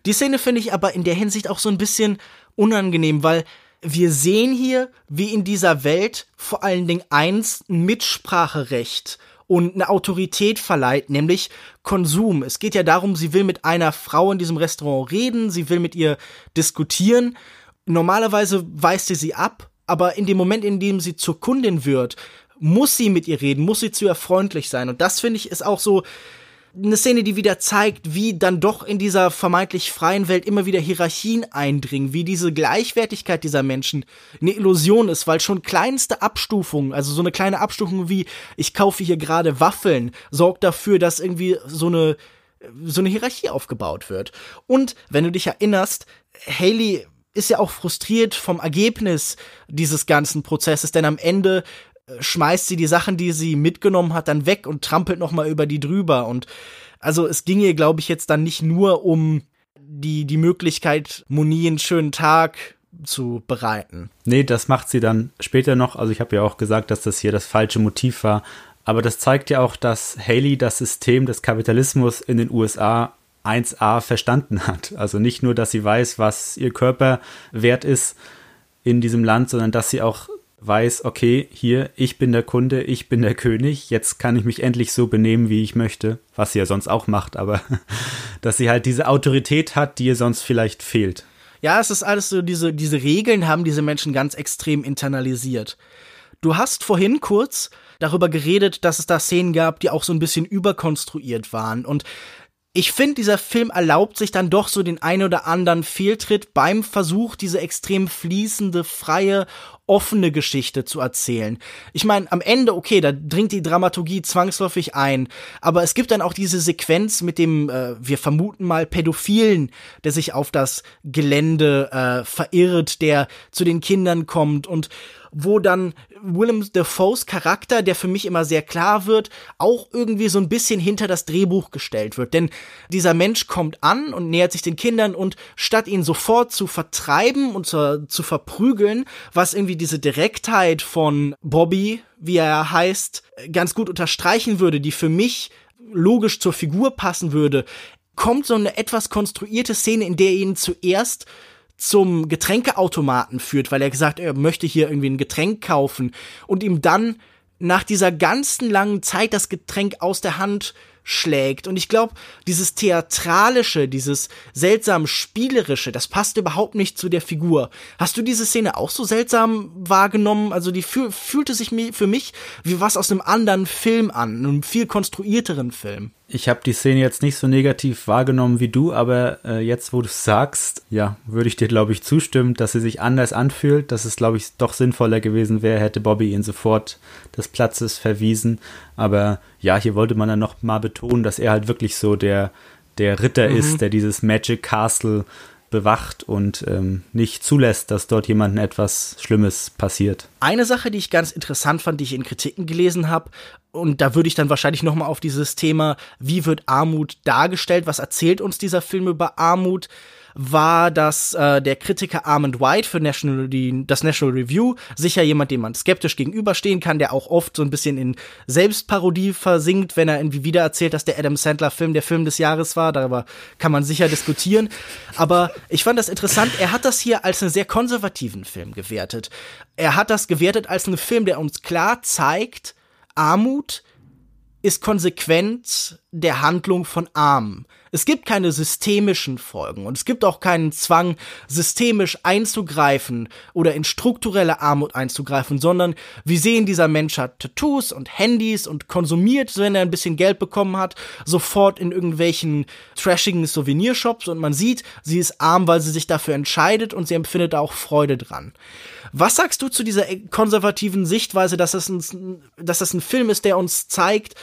Die Szene finde ich aber in der Hinsicht auch so ein bisschen unangenehm, weil wir sehen hier, wie in dieser Welt vor allen Dingen eins ein Mitspracherecht und eine Autorität verleiht, nämlich Konsum. Es geht ja darum, sie will mit einer Frau in diesem Restaurant reden, sie will mit ihr diskutieren. Normalerweise weist sie sie ab, aber in dem Moment, in dem sie zur Kundin wird, muss sie mit ihr reden, muss sie zu ihr freundlich sein. Und das finde ich ist auch so eine Szene, die wieder zeigt, wie dann doch in dieser vermeintlich freien Welt immer wieder Hierarchien eindringen, wie diese Gleichwertigkeit dieser Menschen eine Illusion ist, weil schon kleinste Abstufungen, also so eine kleine Abstufung wie ich kaufe hier gerade Waffeln, sorgt dafür, dass irgendwie so eine so eine Hierarchie aufgebaut wird. Und wenn du dich erinnerst, Haley ist ja auch frustriert vom Ergebnis dieses ganzen Prozesses, denn am Ende schmeißt sie die Sachen, die sie mitgenommen hat, dann weg und trampelt noch mal über die drüber. Und also es ging ihr, glaube ich, jetzt dann nicht nur um die, die Möglichkeit, Moni einen schönen Tag zu bereiten. Nee, das macht sie dann später noch. Also ich habe ja auch gesagt, dass das hier das falsche Motiv war. Aber das zeigt ja auch, dass Haley das System des Kapitalismus in den USA 1a verstanden hat. Also nicht nur, dass sie weiß, was ihr Körper wert ist in diesem Land, sondern dass sie auch weiß, okay, hier, ich bin der Kunde, ich bin der König, jetzt kann ich mich endlich so benehmen, wie ich möchte, was sie ja sonst auch macht, aber (laughs) dass sie halt diese Autorität hat, die ihr sonst vielleicht fehlt. Ja, es ist alles so, diese, diese Regeln haben diese Menschen ganz extrem internalisiert. Du hast vorhin kurz darüber geredet, dass es da Szenen gab, die auch so ein bisschen überkonstruiert waren. Und ich finde, dieser Film erlaubt sich dann doch so den ein oder anderen Fehltritt beim Versuch, diese extrem fließende, freie, offene Geschichte zu erzählen. Ich meine, am Ende, okay, da dringt die Dramaturgie zwangsläufig ein, aber es gibt dann auch diese Sequenz mit dem, äh, wir vermuten mal, Pädophilen, der sich auf das Gelände äh, verirrt, der zu den Kindern kommt und wo dann Willem Dafoes Charakter, der für mich immer sehr klar wird, auch irgendwie so ein bisschen hinter das Drehbuch gestellt wird. Denn dieser Mensch kommt an und nähert sich den Kindern und statt ihn sofort zu vertreiben und zu, zu verprügeln, was irgendwie diese Direktheit von Bobby, wie er heißt, ganz gut unterstreichen würde, die für mich logisch zur Figur passen würde, kommt so eine etwas konstruierte Szene, in der ihn zuerst zum Getränkeautomaten führt, weil er gesagt, er möchte hier irgendwie ein Getränk kaufen und ihm dann nach dieser ganzen langen Zeit das Getränk aus der Hand schlägt. Und ich glaube, dieses Theatralische, dieses seltsam Spielerische, das passt überhaupt nicht zu der Figur. Hast du diese Szene auch so seltsam wahrgenommen? Also die fühl fühlte sich für mich wie was aus einem anderen Film an, einem viel konstruierteren Film. Ich habe die Szene jetzt nicht so negativ wahrgenommen wie du, aber äh, jetzt, wo du sagst, ja, würde ich dir, glaube ich, zustimmen, dass sie sich anders anfühlt, dass es, glaube ich, doch sinnvoller gewesen wäre, hätte Bobby ihn sofort des Platzes verwiesen. Aber ja, hier wollte man dann noch mal betonen, dass er halt wirklich so der, der Ritter mhm. ist, der dieses Magic Castle bewacht und ähm, nicht zulässt, dass dort jemandem etwas Schlimmes passiert. Eine Sache, die ich ganz interessant fand, die ich in Kritiken gelesen habe, und da würde ich dann wahrscheinlich noch mal auf dieses Thema, wie wird Armut dargestellt, was erzählt uns dieser Film über Armut, war, dass äh, der Kritiker Armand White für National, die, das National Review sicher jemand, dem man skeptisch gegenüberstehen kann, der auch oft so ein bisschen in Selbstparodie versinkt, wenn er irgendwie wieder erzählt, dass der Adam Sandler Film der Film des Jahres war. Darüber kann man sicher diskutieren. Aber ich fand das interessant. Er hat das hier als einen sehr konservativen Film gewertet. Er hat das gewertet als einen Film, der uns klar zeigt, Armut ist konsequent der Handlung von Armen. Es gibt keine systemischen Folgen und es gibt auch keinen Zwang, systemisch einzugreifen oder in strukturelle Armut einzugreifen, sondern wir sehen, dieser Mensch hat Tattoos und Handys und konsumiert, wenn er ein bisschen Geld bekommen hat, sofort in irgendwelchen trashigen Souvenirshops und man sieht, sie ist arm, weil sie sich dafür entscheidet und sie empfindet auch Freude dran. Was sagst du zu dieser konservativen Sichtweise, dass das ein, dass das ein Film ist, der uns zeigt,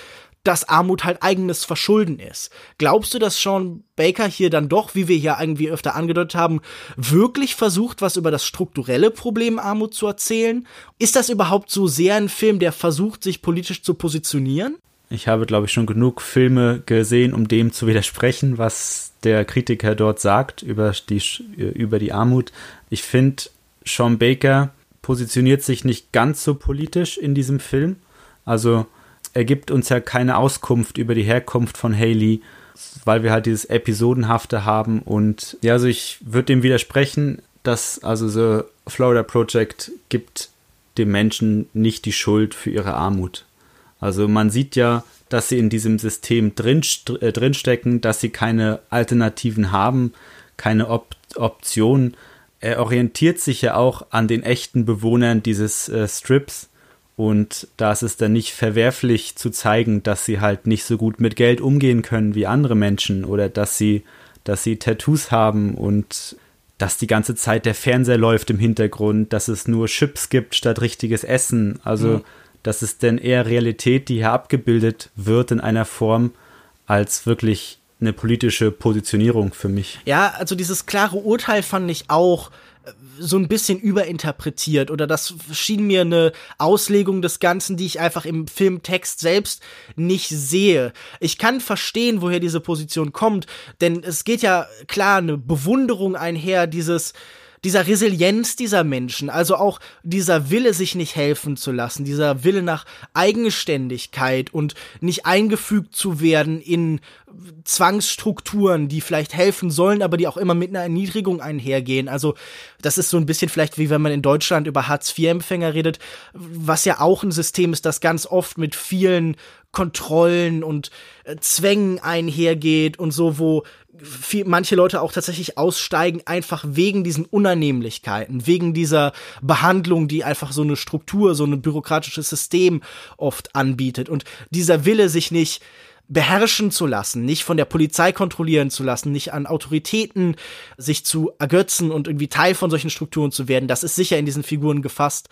dass Armut halt eigenes Verschulden ist. Glaubst du, dass Sean Baker hier dann doch, wie wir hier irgendwie öfter angedeutet haben, wirklich versucht, was über das strukturelle Problem Armut zu erzählen? Ist das überhaupt so sehr ein Film, der versucht, sich politisch zu positionieren? Ich habe, glaube ich, schon genug Filme gesehen, um dem zu widersprechen, was der Kritiker dort sagt über die, über die Armut. Ich finde, Sean Baker positioniert sich nicht ganz so politisch in diesem Film. Also er gibt uns ja keine Auskunft über die Herkunft von Haley, weil wir halt dieses Episodenhafte haben. Und ja, also ich würde dem widersprechen, dass also The Florida Project gibt dem Menschen nicht die Schuld für ihre Armut. Also man sieht ja, dass sie in diesem System drin, äh, drinstecken, dass sie keine Alternativen haben, keine Op Optionen. Er orientiert sich ja auch an den echten Bewohnern dieses äh, Strips und da ist es dann nicht verwerflich zu zeigen, dass sie halt nicht so gut mit Geld umgehen können wie andere Menschen oder dass sie, dass sie Tattoos haben und dass die ganze Zeit der Fernseher läuft im Hintergrund, dass es nur Chips gibt statt richtiges Essen. Also, mhm. das ist denn eher Realität, die hier abgebildet wird in einer Form, als wirklich eine politische Positionierung für mich. Ja, also dieses klare Urteil fand ich auch so ein bisschen überinterpretiert oder das schien mir eine Auslegung des Ganzen, die ich einfach im Filmtext selbst nicht sehe. Ich kann verstehen, woher diese Position kommt, denn es geht ja klar eine Bewunderung einher, dieses dieser Resilienz dieser Menschen, also auch dieser Wille, sich nicht helfen zu lassen, dieser Wille nach Eigenständigkeit und nicht eingefügt zu werden in Zwangsstrukturen, die vielleicht helfen sollen, aber die auch immer mit einer Erniedrigung einhergehen. Also das ist so ein bisschen vielleicht wie wenn man in Deutschland über Hartz-IV-Empfänger redet, was ja auch ein System ist, das ganz oft mit vielen Kontrollen und äh, Zwängen einhergeht und so, wo viel, manche Leute auch tatsächlich aussteigen, einfach wegen diesen Unannehmlichkeiten, wegen dieser Behandlung, die einfach so eine Struktur, so ein bürokratisches System oft anbietet. Und dieser Wille, sich nicht beherrschen zu lassen, nicht von der Polizei kontrollieren zu lassen, nicht an Autoritäten sich zu ergötzen und irgendwie Teil von solchen Strukturen zu werden, das ist sicher in diesen Figuren gefasst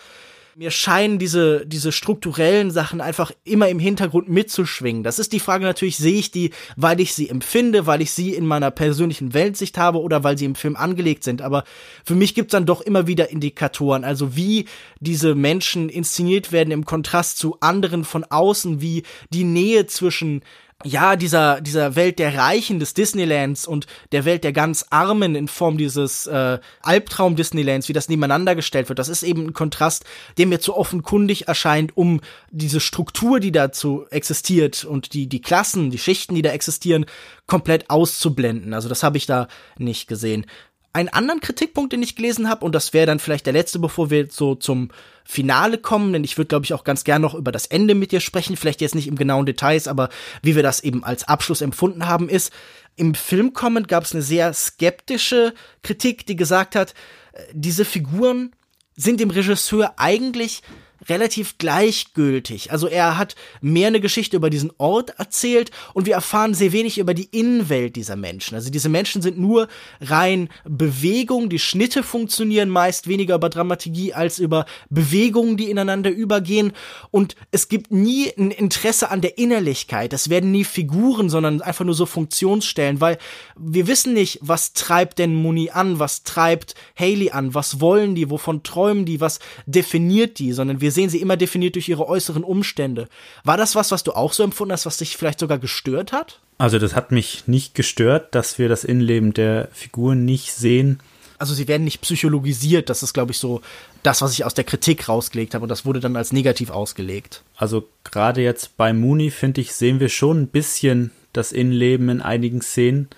mir scheinen diese, diese strukturellen Sachen einfach immer im Hintergrund mitzuschwingen. Das ist die Frage natürlich, sehe ich die, weil ich sie empfinde, weil ich sie in meiner persönlichen Weltsicht habe oder weil sie im Film angelegt sind. Aber für mich gibt's dann doch immer wieder Indikatoren, also wie diese Menschen inszeniert werden im Kontrast zu anderen von außen, wie die Nähe zwischen ja, dieser, dieser Welt der Reichen des Disneylands und der Welt der ganz Armen in Form dieses äh, Albtraum-Disneylands, wie das nebeneinander gestellt wird, das ist eben ein Kontrast, der mir zu offenkundig erscheint, um diese Struktur, die dazu existiert und die, die Klassen, die Schichten, die da existieren, komplett auszublenden. Also das habe ich da nicht gesehen. Einen anderen Kritikpunkt, den ich gelesen habe, und das wäre dann vielleicht der letzte, bevor wir so zum Finale kommen, denn ich würde, glaube ich, auch ganz gern noch über das Ende mit dir sprechen, vielleicht jetzt nicht im genauen Details, aber wie wir das eben als Abschluss empfunden haben, ist, im Filmcomment gab es eine sehr skeptische Kritik, die gesagt hat, äh, diese Figuren sind dem Regisseur eigentlich relativ gleichgültig. Also er hat mehr eine Geschichte über diesen Ort erzählt und wir erfahren sehr wenig über die Innenwelt dieser Menschen. Also diese Menschen sind nur rein Bewegung, die Schnitte funktionieren meist weniger über Dramaturgie als über Bewegungen, die ineinander übergehen und es gibt nie ein Interesse an der Innerlichkeit. Es werden nie Figuren, sondern einfach nur so Funktionsstellen, weil wir wissen nicht, was treibt denn Muni an, was treibt Haley an, was wollen die, wovon träumen die, was definiert die, sondern wir sehen sie immer definiert durch ihre äußeren Umstände. War das was, was du auch so empfunden hast, was dich vielleicht sogar gestört hat? Also das hat mich nicht gestört, dass wir das Innenleben der Figuren nicht sehen. Also sie werden nicht psychologisiert, das ist, glaube ich, so das, was ich aus der Kritik rausgelegt habe und das wurde dann als negativ ausgelegt. Also gerade jetzt bei Mooney, finde ich, sehen wir schon ein bisschen das Innenleben in einigen Szenen.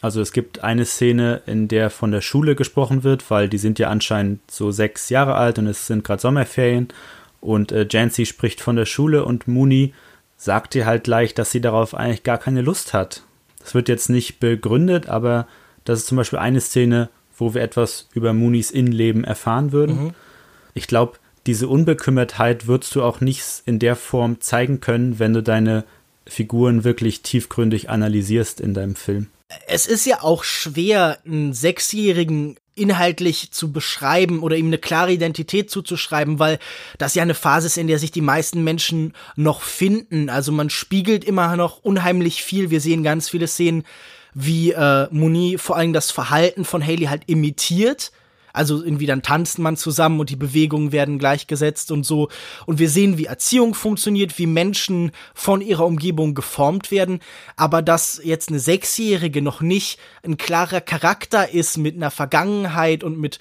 Also es gibt eine Szene, in der von der Schule gesprochen wird, weil die sind ja anscheinend so sechs Jahre alt und es sind gerade Sommerferien und äh, Jancy spricht von der Schule und Mooney sagt dir halt gleich, dass sie darauf eigentlich gar keine Lust hat. Das wird jetzt nicht begründet, aber das ist zum Beispiel eine Szene, wo wir etwas über Moonies Innenleben erfahren würden. Mhm. Ich glaube, diese Unbekümmertheit würdest du auch nicht in der Form zeigen können, wenn du deine Figuren wirklich tiefgründig analysierst in deinem Film. Es ist ja auch schwer, einen Sechsjährigen inhaltlich zu beschreiben oder ihm eine klare Identität zuzuschreiben, weil das ja eine Phase ist, in der sich die meisten Menschen noch finden. Also man spiegelt immer noch unheimlich viel. Wir sehen ganz viele Szenen, wie äh, Muni vor allem das Verhalten von Haley halt imitiert also irgendwie dann tanzt man zusammen und die Bewegungen werden gleichgesetzt und so. Und wir sehen, wie Erziehung funktioniert, wie Menschen von ihrer Umgebung geformt werden. Aber dass jetzt eine Sechsjährige noch nicht ein klarer Charakter ist mit einer Vergangenheit und mit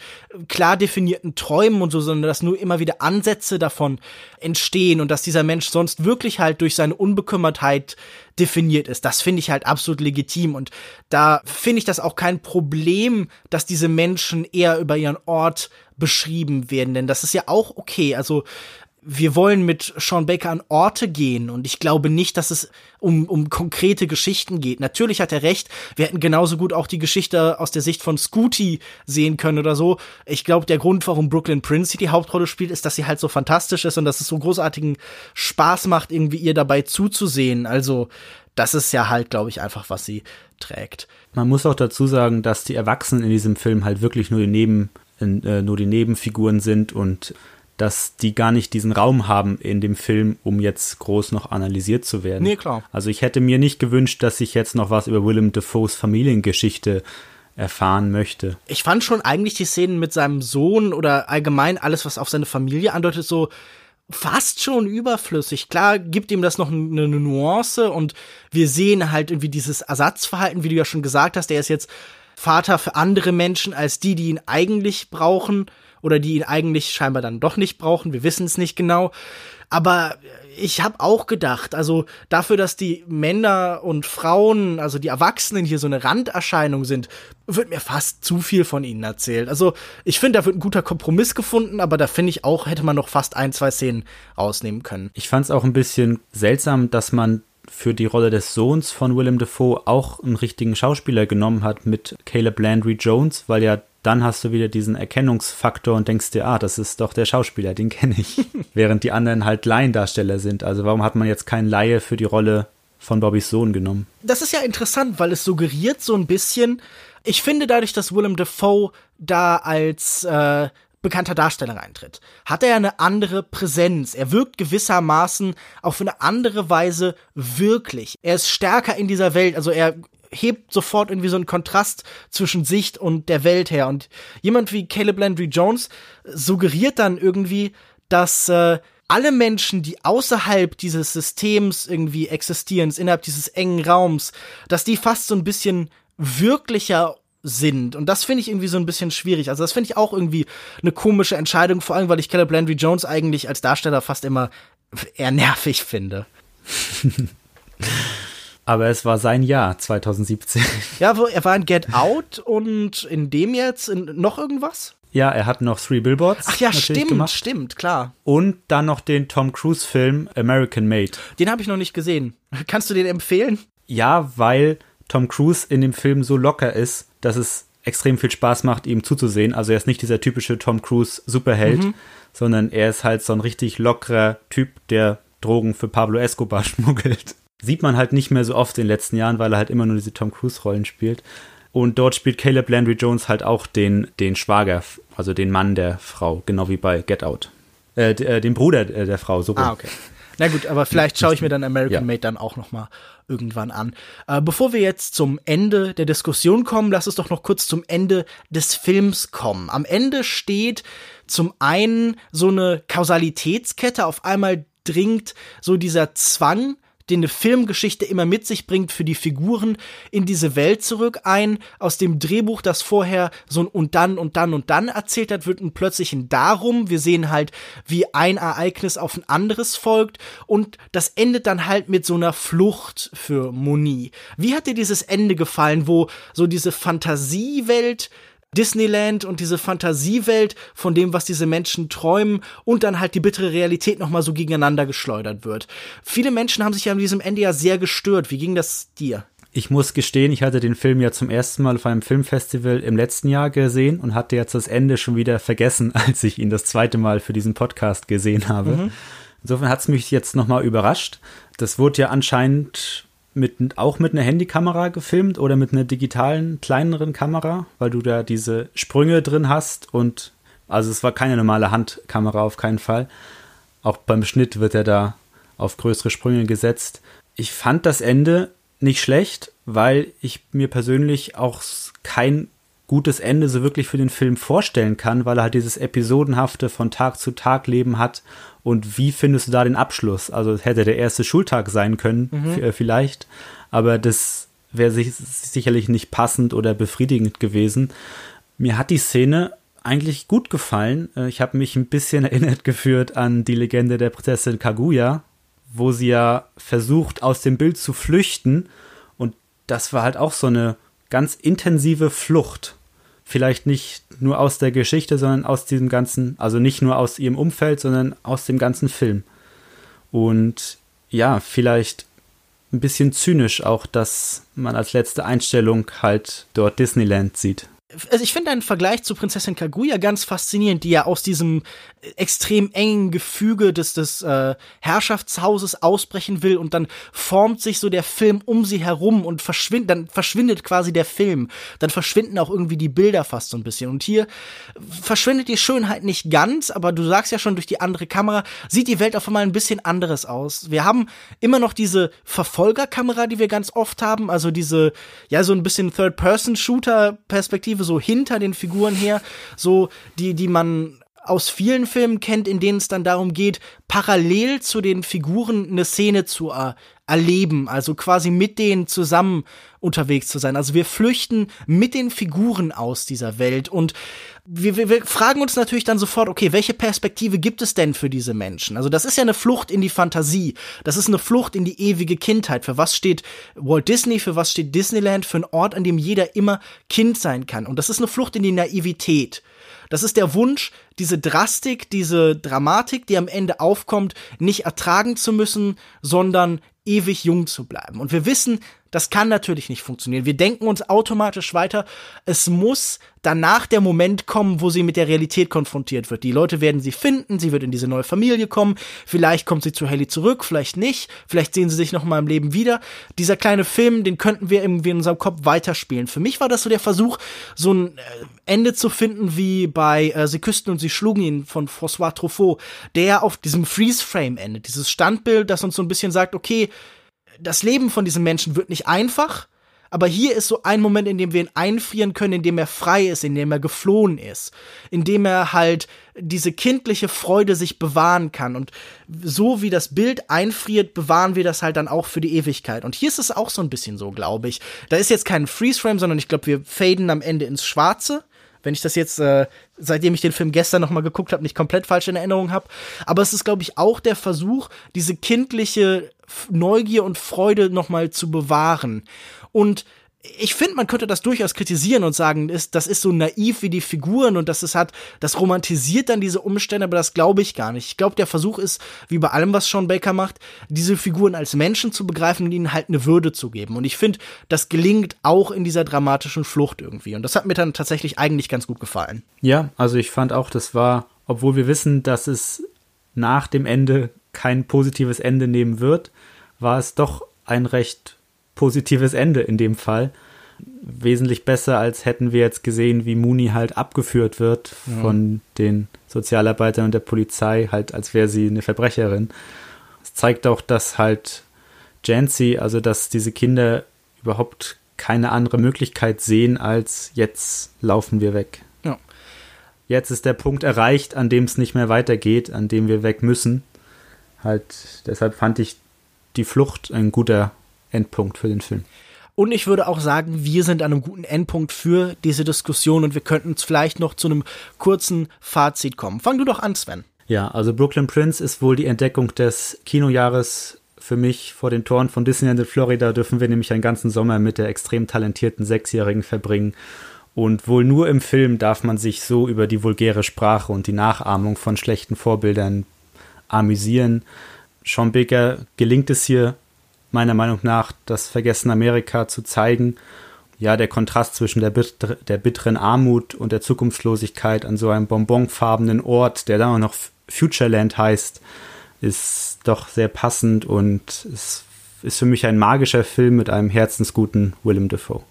klar definierten Träumen und so, sondern dass nur immer wieder Ansätze davon entstehen und dass dieser Mensch sonst wirklich halt durch seine Unbekümmertheit definiert ist. Das finde ich halt absolut legitim und da finde ich das auch kein Problem, dass diese Menschen eher über ihren Ort beschrieben werden, denn das ist ja auch okay. Also wir wollen mit Sean Baker an Orte gehen und ich glaube nicht, dass es um, um konkrete Geschichten geht. Natürlich hat er recht, wir hätten genauso gut auch die Geschichte aus der Sicht von Scooty sehen können oder so. Ich glaube, der Grund, warum Brooklyn Prince die Hauptrolle spielt, ist, dass sie halt so fantastisch ist und dass es so großartigen Spaß macht, irgendwie ihr dabei zuzusehen. Also, das ist ja halt, glaube ich, einfach, was sie trägt. Man muss auch dazu sagen, dass die Erwachsenen in diesem Film halt wirklich nur die Neben, äh, nur die Nebenfiguren sind und dass die gar nicht diesen Raum haben in dem Film, um jetzt groß noch analysiert zu werden. Nee, klar. Also ich hätte mir nicht gewünscht, dass ich jetzt noch was über Willem Dafoes Familiengeschichte erfahren möchte. Ich fand schon eigentlich die Szenen mit seinem Sohn oder allgemein alles, was auf seine Familie andeutet, so fast schon überflüssig. Klar gibt ihm das noch eine Nuance und wir sehen halt irgendwie dieses Ersatzverhalten, wie du ja schon gesagt hast, der ist jetzt Vater für andere Menschen als die, die ihn eigentlich brauchen oder die ihn eigentlich scheinbar dann doch nicht brauchen. Wir wissen es nicht genau. Aber ich habe auch gedacht, also dafür, dass die Männer und Frauen, also die Erwachsenen hier so eine Randerscheinung sind, wird mir fast zu viel von ihnen erzählt. Also ich finde, da wird ein guter Kompromiss gefunden, aber da finde ich auch, hätte man noch fast ein, zwei Szenen rausnehmen können. Ich fand es auch ein bisschen seltsam, dass man für die Rolle des Sohns von Willem Dafoe auch einen richtigen Schauspieler genommen hat mit Caleb Landry Jones, weil ja dann hast du wieder diesen Erkennungsfaktor und denkst dir, ah, das ist doch der Schauspieler, den kenne ich. (laughs) Während die anderen halt Laiendarsteller sind. Also warum hat man jetzt keinen Laie für die Rolle von Bobbys Sohn genommen? Das ist ja interessant, weil es suggeriert so ein bisschen, ich finde dadurch, dass Willem Dafoe da als äh, bekannter Darsteller eintritt, hat er eine andere Präsenz. Er wirkt gewissermaßen auf eine andere Weise wirklich. Er ist stärker in dieser Welt. Also er hebt sofort irgendwie so einen Kontrast zwischen Sicht und der Welt her. Und jemand wie Caleb Landry Jones suggeriert dann irgendwie, dass äh, alle Menschen, die außerhalb dieses Systems irgendwie existieren, innerhalb dieses engen Raums, dass die fast so ein bisschen wirklicher sind. Und das finde ich irgendwie so ein bisschen schwierig. Also das finde ich auch irgendwie eine komische Entscheidung, vor allem weil ich Caleb Landry Jones eigentlich als Darsteller fast immer eher nervig finde. (laughs) Aber es war sein Jahr 2017. (laughs) Ja, er war in Get Out und in dem jetzt in noch irgendwas? Ja, er hat noch Three Billboards. Ach ja, stimmt, gemacht. stimmt, klar. Und dann noch den Tom Cruise Film American Made. Den habe ich noch nicht gesehen. (laughs) Kannst du den empfehlen? Ja, weil Tom Cruise in dem Film so locker ist, dass es extrem viel Spaß macht, ihm zuzusehen. Also er ist nicht dieser typische Tom Cruise Superheld, mhm. sondern er ist halt so ein richtig lockerer Typ, der Drogen für Pablo Escobar (laughs) schmuggelt sieht man halt nicht mehr so oft in den letzten Jahren, weil er halt immer nur diese Tom Cruise-Rollen spielt. Und dort spielt Caleb Landry Jones halt auch den, den Schwager, also den Mann der Frau, genau wie bei Get Out. Äh, äh den Bruder äh, der Frau, so. Ah, okay. Na gut, aber vielleicht schaue ich mir dann American ja. Made dann auch noch mal irgendwann an. Äh, bevor wir jetzt zum Ende der Diskussion kommen, lass uns doch noch kurz zum Ende des Films kommen. Am Ende steht zum einen so eine Kausalitätskette. Auf einmal dringt so dieser Zwang den eine Filmgeschichte immer mit sich bringt, für die Figuren in diese Welt zurück ein. Aus dem Drehbuch, das vorher so ein und dann und dann und dann erzählt hat, wird ein plötzlich ein Darum. Wir sehen halt, wie ein Ereignis auf ein anderes folgt und das endet dann halt mit so einer Flucht für Moni. Wie hat dir dieses Ende gefallen, wo so diese Fantasiewelt Disneyland und diese Fantasiewelt von dem, was diese Menschen träumen und dann halt die bittere Realität nochmal so gegeneinander geschleudert wird. Viele Menschen haben sich ja an diesem Ende ja sehr gestört. Wie ging das dir? Ich muss gestehen, ich hatte den Film ja zum ersten Mal auf einem Filmfestival im letzten Jahr gesehen und hatte jetzt das Ende schon wieder vergessen, (laughs) als ich ihn das zweite Mal für diesen Podcast gesehen habe. Mhm. Insofern hat es mich jetzt nochmal überrascht. Das wurde ja anscheinend mit, auch mit einer Handykamera gefilmt oder mit einer digitalen, kleineren Kamera, weil du da diese Sprünge drin hast und also es war keine normale Handkamera auf keinen Fall. Auch beim Schnitt wird er da auf größere Sprünge gesetzt. Ich fand das Ende nicht schlecht, weil ich mir persönlich auch kein gutes Ende so wirklich für den Film vorstellen kann, weil er halt dieses episodenhafte von Tag zu Tag Leben hat. Und wie findest du da den Abschluss? Also es hätte der erste Schultag sein können, mhm. vielleicht, aber das wäre sicherlich nicht passend oder befriedigend gewesen. Mir hat die Szene eigentlich gut gefallen. Äh, ich habe mich ein bisschen (laughs) erinnert geführt an die Legende der Prinzessin Kaguya, wo sie ja versucht, aus dem Bild zu flüchten. Und das war halt auch so eine ganz intensive Flucht. Vielleicht nicht nur aus der Geschichte, sondern aus diesem ganzen, also nicht nur aus ihrem Umfeld, sondern aus dem ganzen Film. Und ja, vielleicht ein bisschen zynisch auch, dass man als letzte Einstellung halt dort Disneyland sieht also ich finde einen Vergleich zu Prinzessin Kaguya ganz faszinierend, die ja aus diesem extrem engen Gefüge des, des äh, Herrschaftshauses ausbrechen will und dann formt sich so der Film um sie herum und verschwindet, dann verschwindet quasi der Film. Dann verschwinden auch irgendwie die Bilder fast so ein bisschen. Und hier verschwindet die Schönheit nicht ganz, aber du sagst ja schon, durch die andere Kamera sieht die Welt auf einmal ein bisschen anderes aus. Wir haben immer noch diese Verfolgerkamera, die wir ganz oft haben, also diese, ja, so ein bisschen Third-Person-Shooter-Perspektive, so hinter den Figuren her, so die, die man aus vielen Filmen kennt, in denen es dann darum geht, parallel zu den Figuren eine Szene zu er erleben, also quasi mit denen zusammen unterwegs zu sein. Also wir flüchten mit den Figuren aus dieser Welt und wir, wir, wir fragen uns natürlich dann sofort, okay, welche Perspektive gibt es denn für diese Menschen? Also das ist ja eine Flucht in die Fantasie, das ist eine Flucht in die ewige Kindheit. Für was steht Walt Disney, für was steht Disneyland, für einen Ort, an dem jeder immer Kind sein kann. Und das ist eine Flucht in die Naivität. Das ist der Wunsch, diese Drastik, diese Dramatik, die am Ende aufkommt, nicht ertragen zu müssen, sondern ewig jung zu bleiben. Und wir wissen, das kann natürlich nicht funktionieren. Wir denken uns automatisch weiter. Es muss danach der Moment kommen, wo sie mit der Realität konfrontiert wird. Die Leute werden sie finden, sie wird in diese neue Familie kommen. Vielleicht kommt sie zu Haley zurück, vielleicht nicht. Vielleicht sehen sie sich noch mal im Leben wieder. Dieser kleine Film, den könnten wir irgendwie in unserem Kopf weiterspielen. Für mich war das so der Versuch, so ein äh, Ende zu finden wie bei äh, Sie küssten und sie schlugen ihn von François Truffaut, der auf diesem Freeze-Frame endet. Dieses Standbild, das uns so ein bisschen sagt, okay, das Leben von diesem Menschen wird nicht einfach, aber hier ist so ein Moment, in dem wir ihn einfrieren können, in dem er frei ist, in dem er geflohen ist, in dem er halt diese kindliche Freude sich bewahren kann. Und so wie das Bild einfriert, bewahren wir das halt dann auch für die Ewigkeit. Und hier ist es auch so ein bisschen so, glaube ich. Da ist jetzt kein Freeze-Frame, sondern ich glaube, wir faden am Ende ins Schwarze wenn ich das jetzt, äh, seitdem ich den Film gestern noch mal geguckt habe, nicht komplett falsch in Erinnerung habe. Aber es ist, glaube ich, auch der Versuch, diese kindliche Neugier und Freude nochmal zu bewahren. Und ich finde, man könnte das durchaus kritisieren und sagen, ist, das ist so naiv wie die Figuren und das ist hat, das romantisiert dann diese Umstände, aber das glaube ich gar nicht. Ich glaube, der Versuch ist, wie bei allem, was Sean Baker macht, diese Figuren als Menschen zu begreifen und ihnen halt eine Würde zu geben. Und ich finde, das gelingt auch in dieser dramatischen Flucht irgendwie. Und das hat mir dann tatsächlich eigentlich ganz gut gefallen. Ja, also ich fand auch, das war, obwohl wir wissen, dass es nach dem Ende kein positives Ende nehmen wird, war es doch ein recht positives Ende in dem Fall. Wesentlich besser, als hätten wir jetzt gesehen, wie Mooney halt abgeführt wird ja. von den Sozialarbeitern und der Polizei, halt als wäre sie eine Verbrecherin. Es zeigt auch, dass halt Jancy, also dass diese Kinder überhaupt keine andere Möglichkeit sehen, als jetzt laufen wir weg. Jetzt ist der Punkt erreicht, an dem es nicht mehr weitergeht, an dem wir weg müssen. Halt, deshalb fand ich die Flucht ein guter Endpunkt für den Film. Und ich würde auch sagen, wir sind an einem guten Endpunkt für diese Diskussion und wir könnten uns vielleicht noch zu einem kurzen Fazit kommen. Fang du doch an, Sven. Ja, also Brooklyn Prince ist wohl die Entdeckung des Kinojahres für mich vor den Toren von Disneyland in Florida dürfen wir nämlich einen ganzen Sommer mit der extrem talentierten Sechsjährigen verbringen. Und wohl nur im Film darf man sich so über die vulgäre Sprache und die Nachahmung von schlechten Vorbildern amüsieren. Sean Baker gelingt es hier meiner Meinung nach, das vergessene Amerika zu zeigen. Ja, der Kontrast zwischen der, bitter, der bitteren Armut und der Zukunftslosigkeit an so einem bonbonfarbenen Ort, der dann auch noch Futureland heißt, ist doch sehr passend und es ist für mich ein magischer Film mit einem herzensguten Willem Dafoe.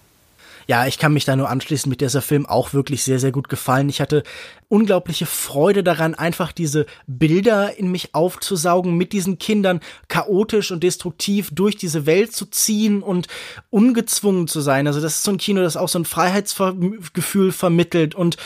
Ja, ich kann mich da nur anschließen. Mit dieser Film auch wirklich sehr, sehr gut gefallen. Ich hatte unglaubliche Freude daran, einfach diese Bilder in mich aufzusaugen, mit diesen Kindern chaotisch und destruktiv durch diese Welt zu ziehen und ungezwungen zu sein. Also das ist so ein Kino, das auch so ein Freiheitsgefühl vermittelt und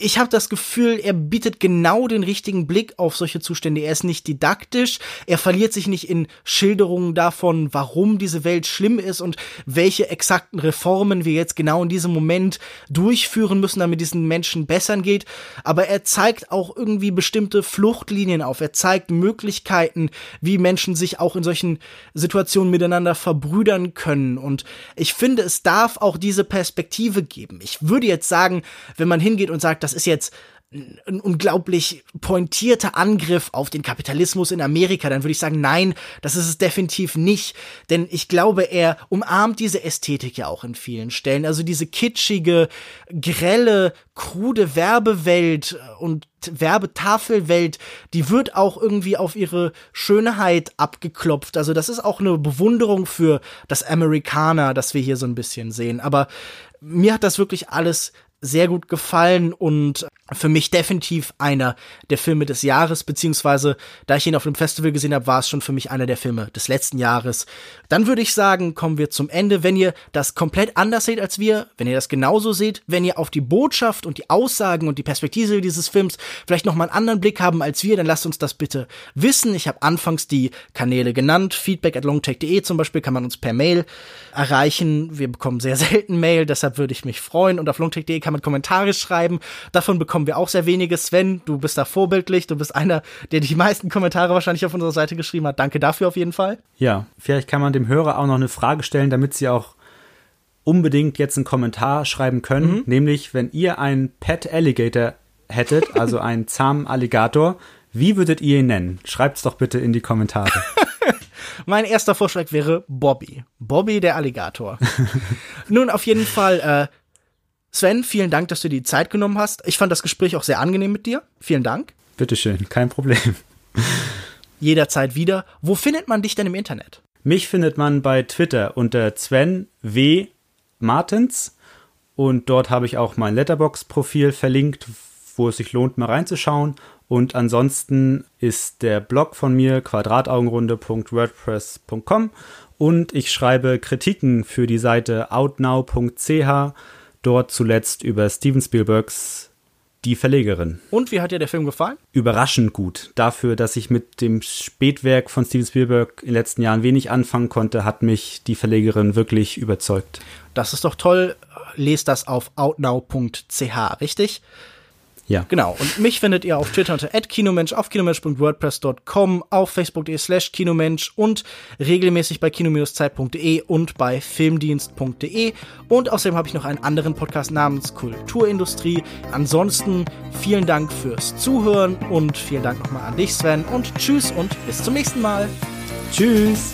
ich habe das Gefühl, er bietet genau den richtigen Blick auf solche Zustände. Er ist nicht didaktisch, er verliert sich nicht in Schilderungen davon, warum diese Welt schlimm ist und welche exakten Reformen wir jetzt genau in diesem Moment durchführen müssen, damit diesen Menschen bessern geht. Aber er zeigt auch irgendwie bestimmte Fluchtlinien auf. Er zeigt Möglichkeiten, wie Menschen sich auch in solchen Situationen miteinander verbrüdern können. Und ich finde, es darf auch diese Perspektive geben. Ich würde jetzt sagen, wenn man hingeht und sagt, das ist jetzt ein unglaublich pointierter Angriff auf den Kapitalismus in Amerika, dann würde ich sagen, nein, das ist es definitiv nicht. Denn ich glaube, er umarmt diese Ästhetik ja auch in vielen Stellen. Also diese kitschige, grelle, krude Werbewelt und Werbetafelwelt, die wird auch irgendwie auf ihre Schönheit abgeklopft. Also das ist auch eine Bewunderung für das Amerikaner, das wir hier so ein bisschen sehen. Aber mir hat das wirklich alles sehr gut gefallen und für mich definitiv einer der Filme des Jahres, beziehungsweise da ich ihn auf dem Festival gesehen habe, war es schon für mich einer der Filme des letzten Jahres. Dann würde ich sagen, kommen wir zum Ende. Wenn ihr das komplett anders seht als wir, wenn ihr das genauso seht, wenn ihr auf die Botschaft und die Aussagen und die Perspektive dieses Films vielleicht nochmal einen anderen Blick haben als wir, dann lasst uns das bitte wissen. Ich habe anfangs die Kanäle genannt. Feedback at longtech.de zum Beispiel kann man uns per Mail erreichen. Wir bekommen sehr selten Mail, deshalb würde ich mich freuen. Und auf longtech.de kann man Kommentare schreiben. Davon bekommen wir auch sehr wenige. Sven, du bist da vorbildlich. Du bist einer, der die meisten Kommentare wahrscheinlich auf unserer Seite geschrieben hat. Danke dafür auf jeden Fall. Ja, vielleicht kann man dem Hörer auch noch eine Frage stellen, damit sie auch unbedingt jetzt einen Kommentar schreiben können. Mhm. Nämlich, wenn ihr einen Pet Alligator hättet, (laughs) also einen zahmen Alligator, wie würdet ihr ihn nennen? Schreibt's doch bitte in die Kommentare. (laughs) mein erster Vorschlag wäre Bobby. Bobby der Alligator. (laughs) Nun, auf jeden Fall, äh, Sven, vielen Dank, dass du die Zeit genommen hast. Ich fand das Gespräch auch sehr angenehm mit dir. Vielen Dank. Bitteschön, kein Problem. (laughs) Jederzeit wieder. Wo findet man dich denn im Internet? Mich findet man bei Twitter unter Sven W. Martens und dort habe ich auch mein Letterbox-Profil verlinkt, wo es sich lohnt, mal reinzuschauen. Und ansonsten ist der Blog von mir quadrataugenrunde.wordpress.com und ich schreibe Kritiken für die Seite outnow.ch dort zuletzt über Steven Spielbergs Die Verlegerin. Und wie hat dir der Film gefallen? Überraschend gut. Dafür, dass ich mit dem Spätwerk von Steven Spielberg in den letzten Jahren wenig anfangen konnte, hat mich Die Verlegerin wirklich überzeugt. Das ist doch toll. Lest das auf outnow.ch, richtig? Ja. Genau. Und mich findet ihr auf Twitter unter @kinomensch, auf kinomensch.wordpress.com, auf facebook.de slash kinomensch und regelmäßig bei kino-zeit.de und bei filmdienst.de. Und außerdem habe ich noch einen anderen Podcast namens Kulturindustrie. Ansonsten vielen Dank fürs Zuhören und vielen Dank nochmal an dich, Sven. Und tschüss und bis zum nächsten Mal. Tschüss.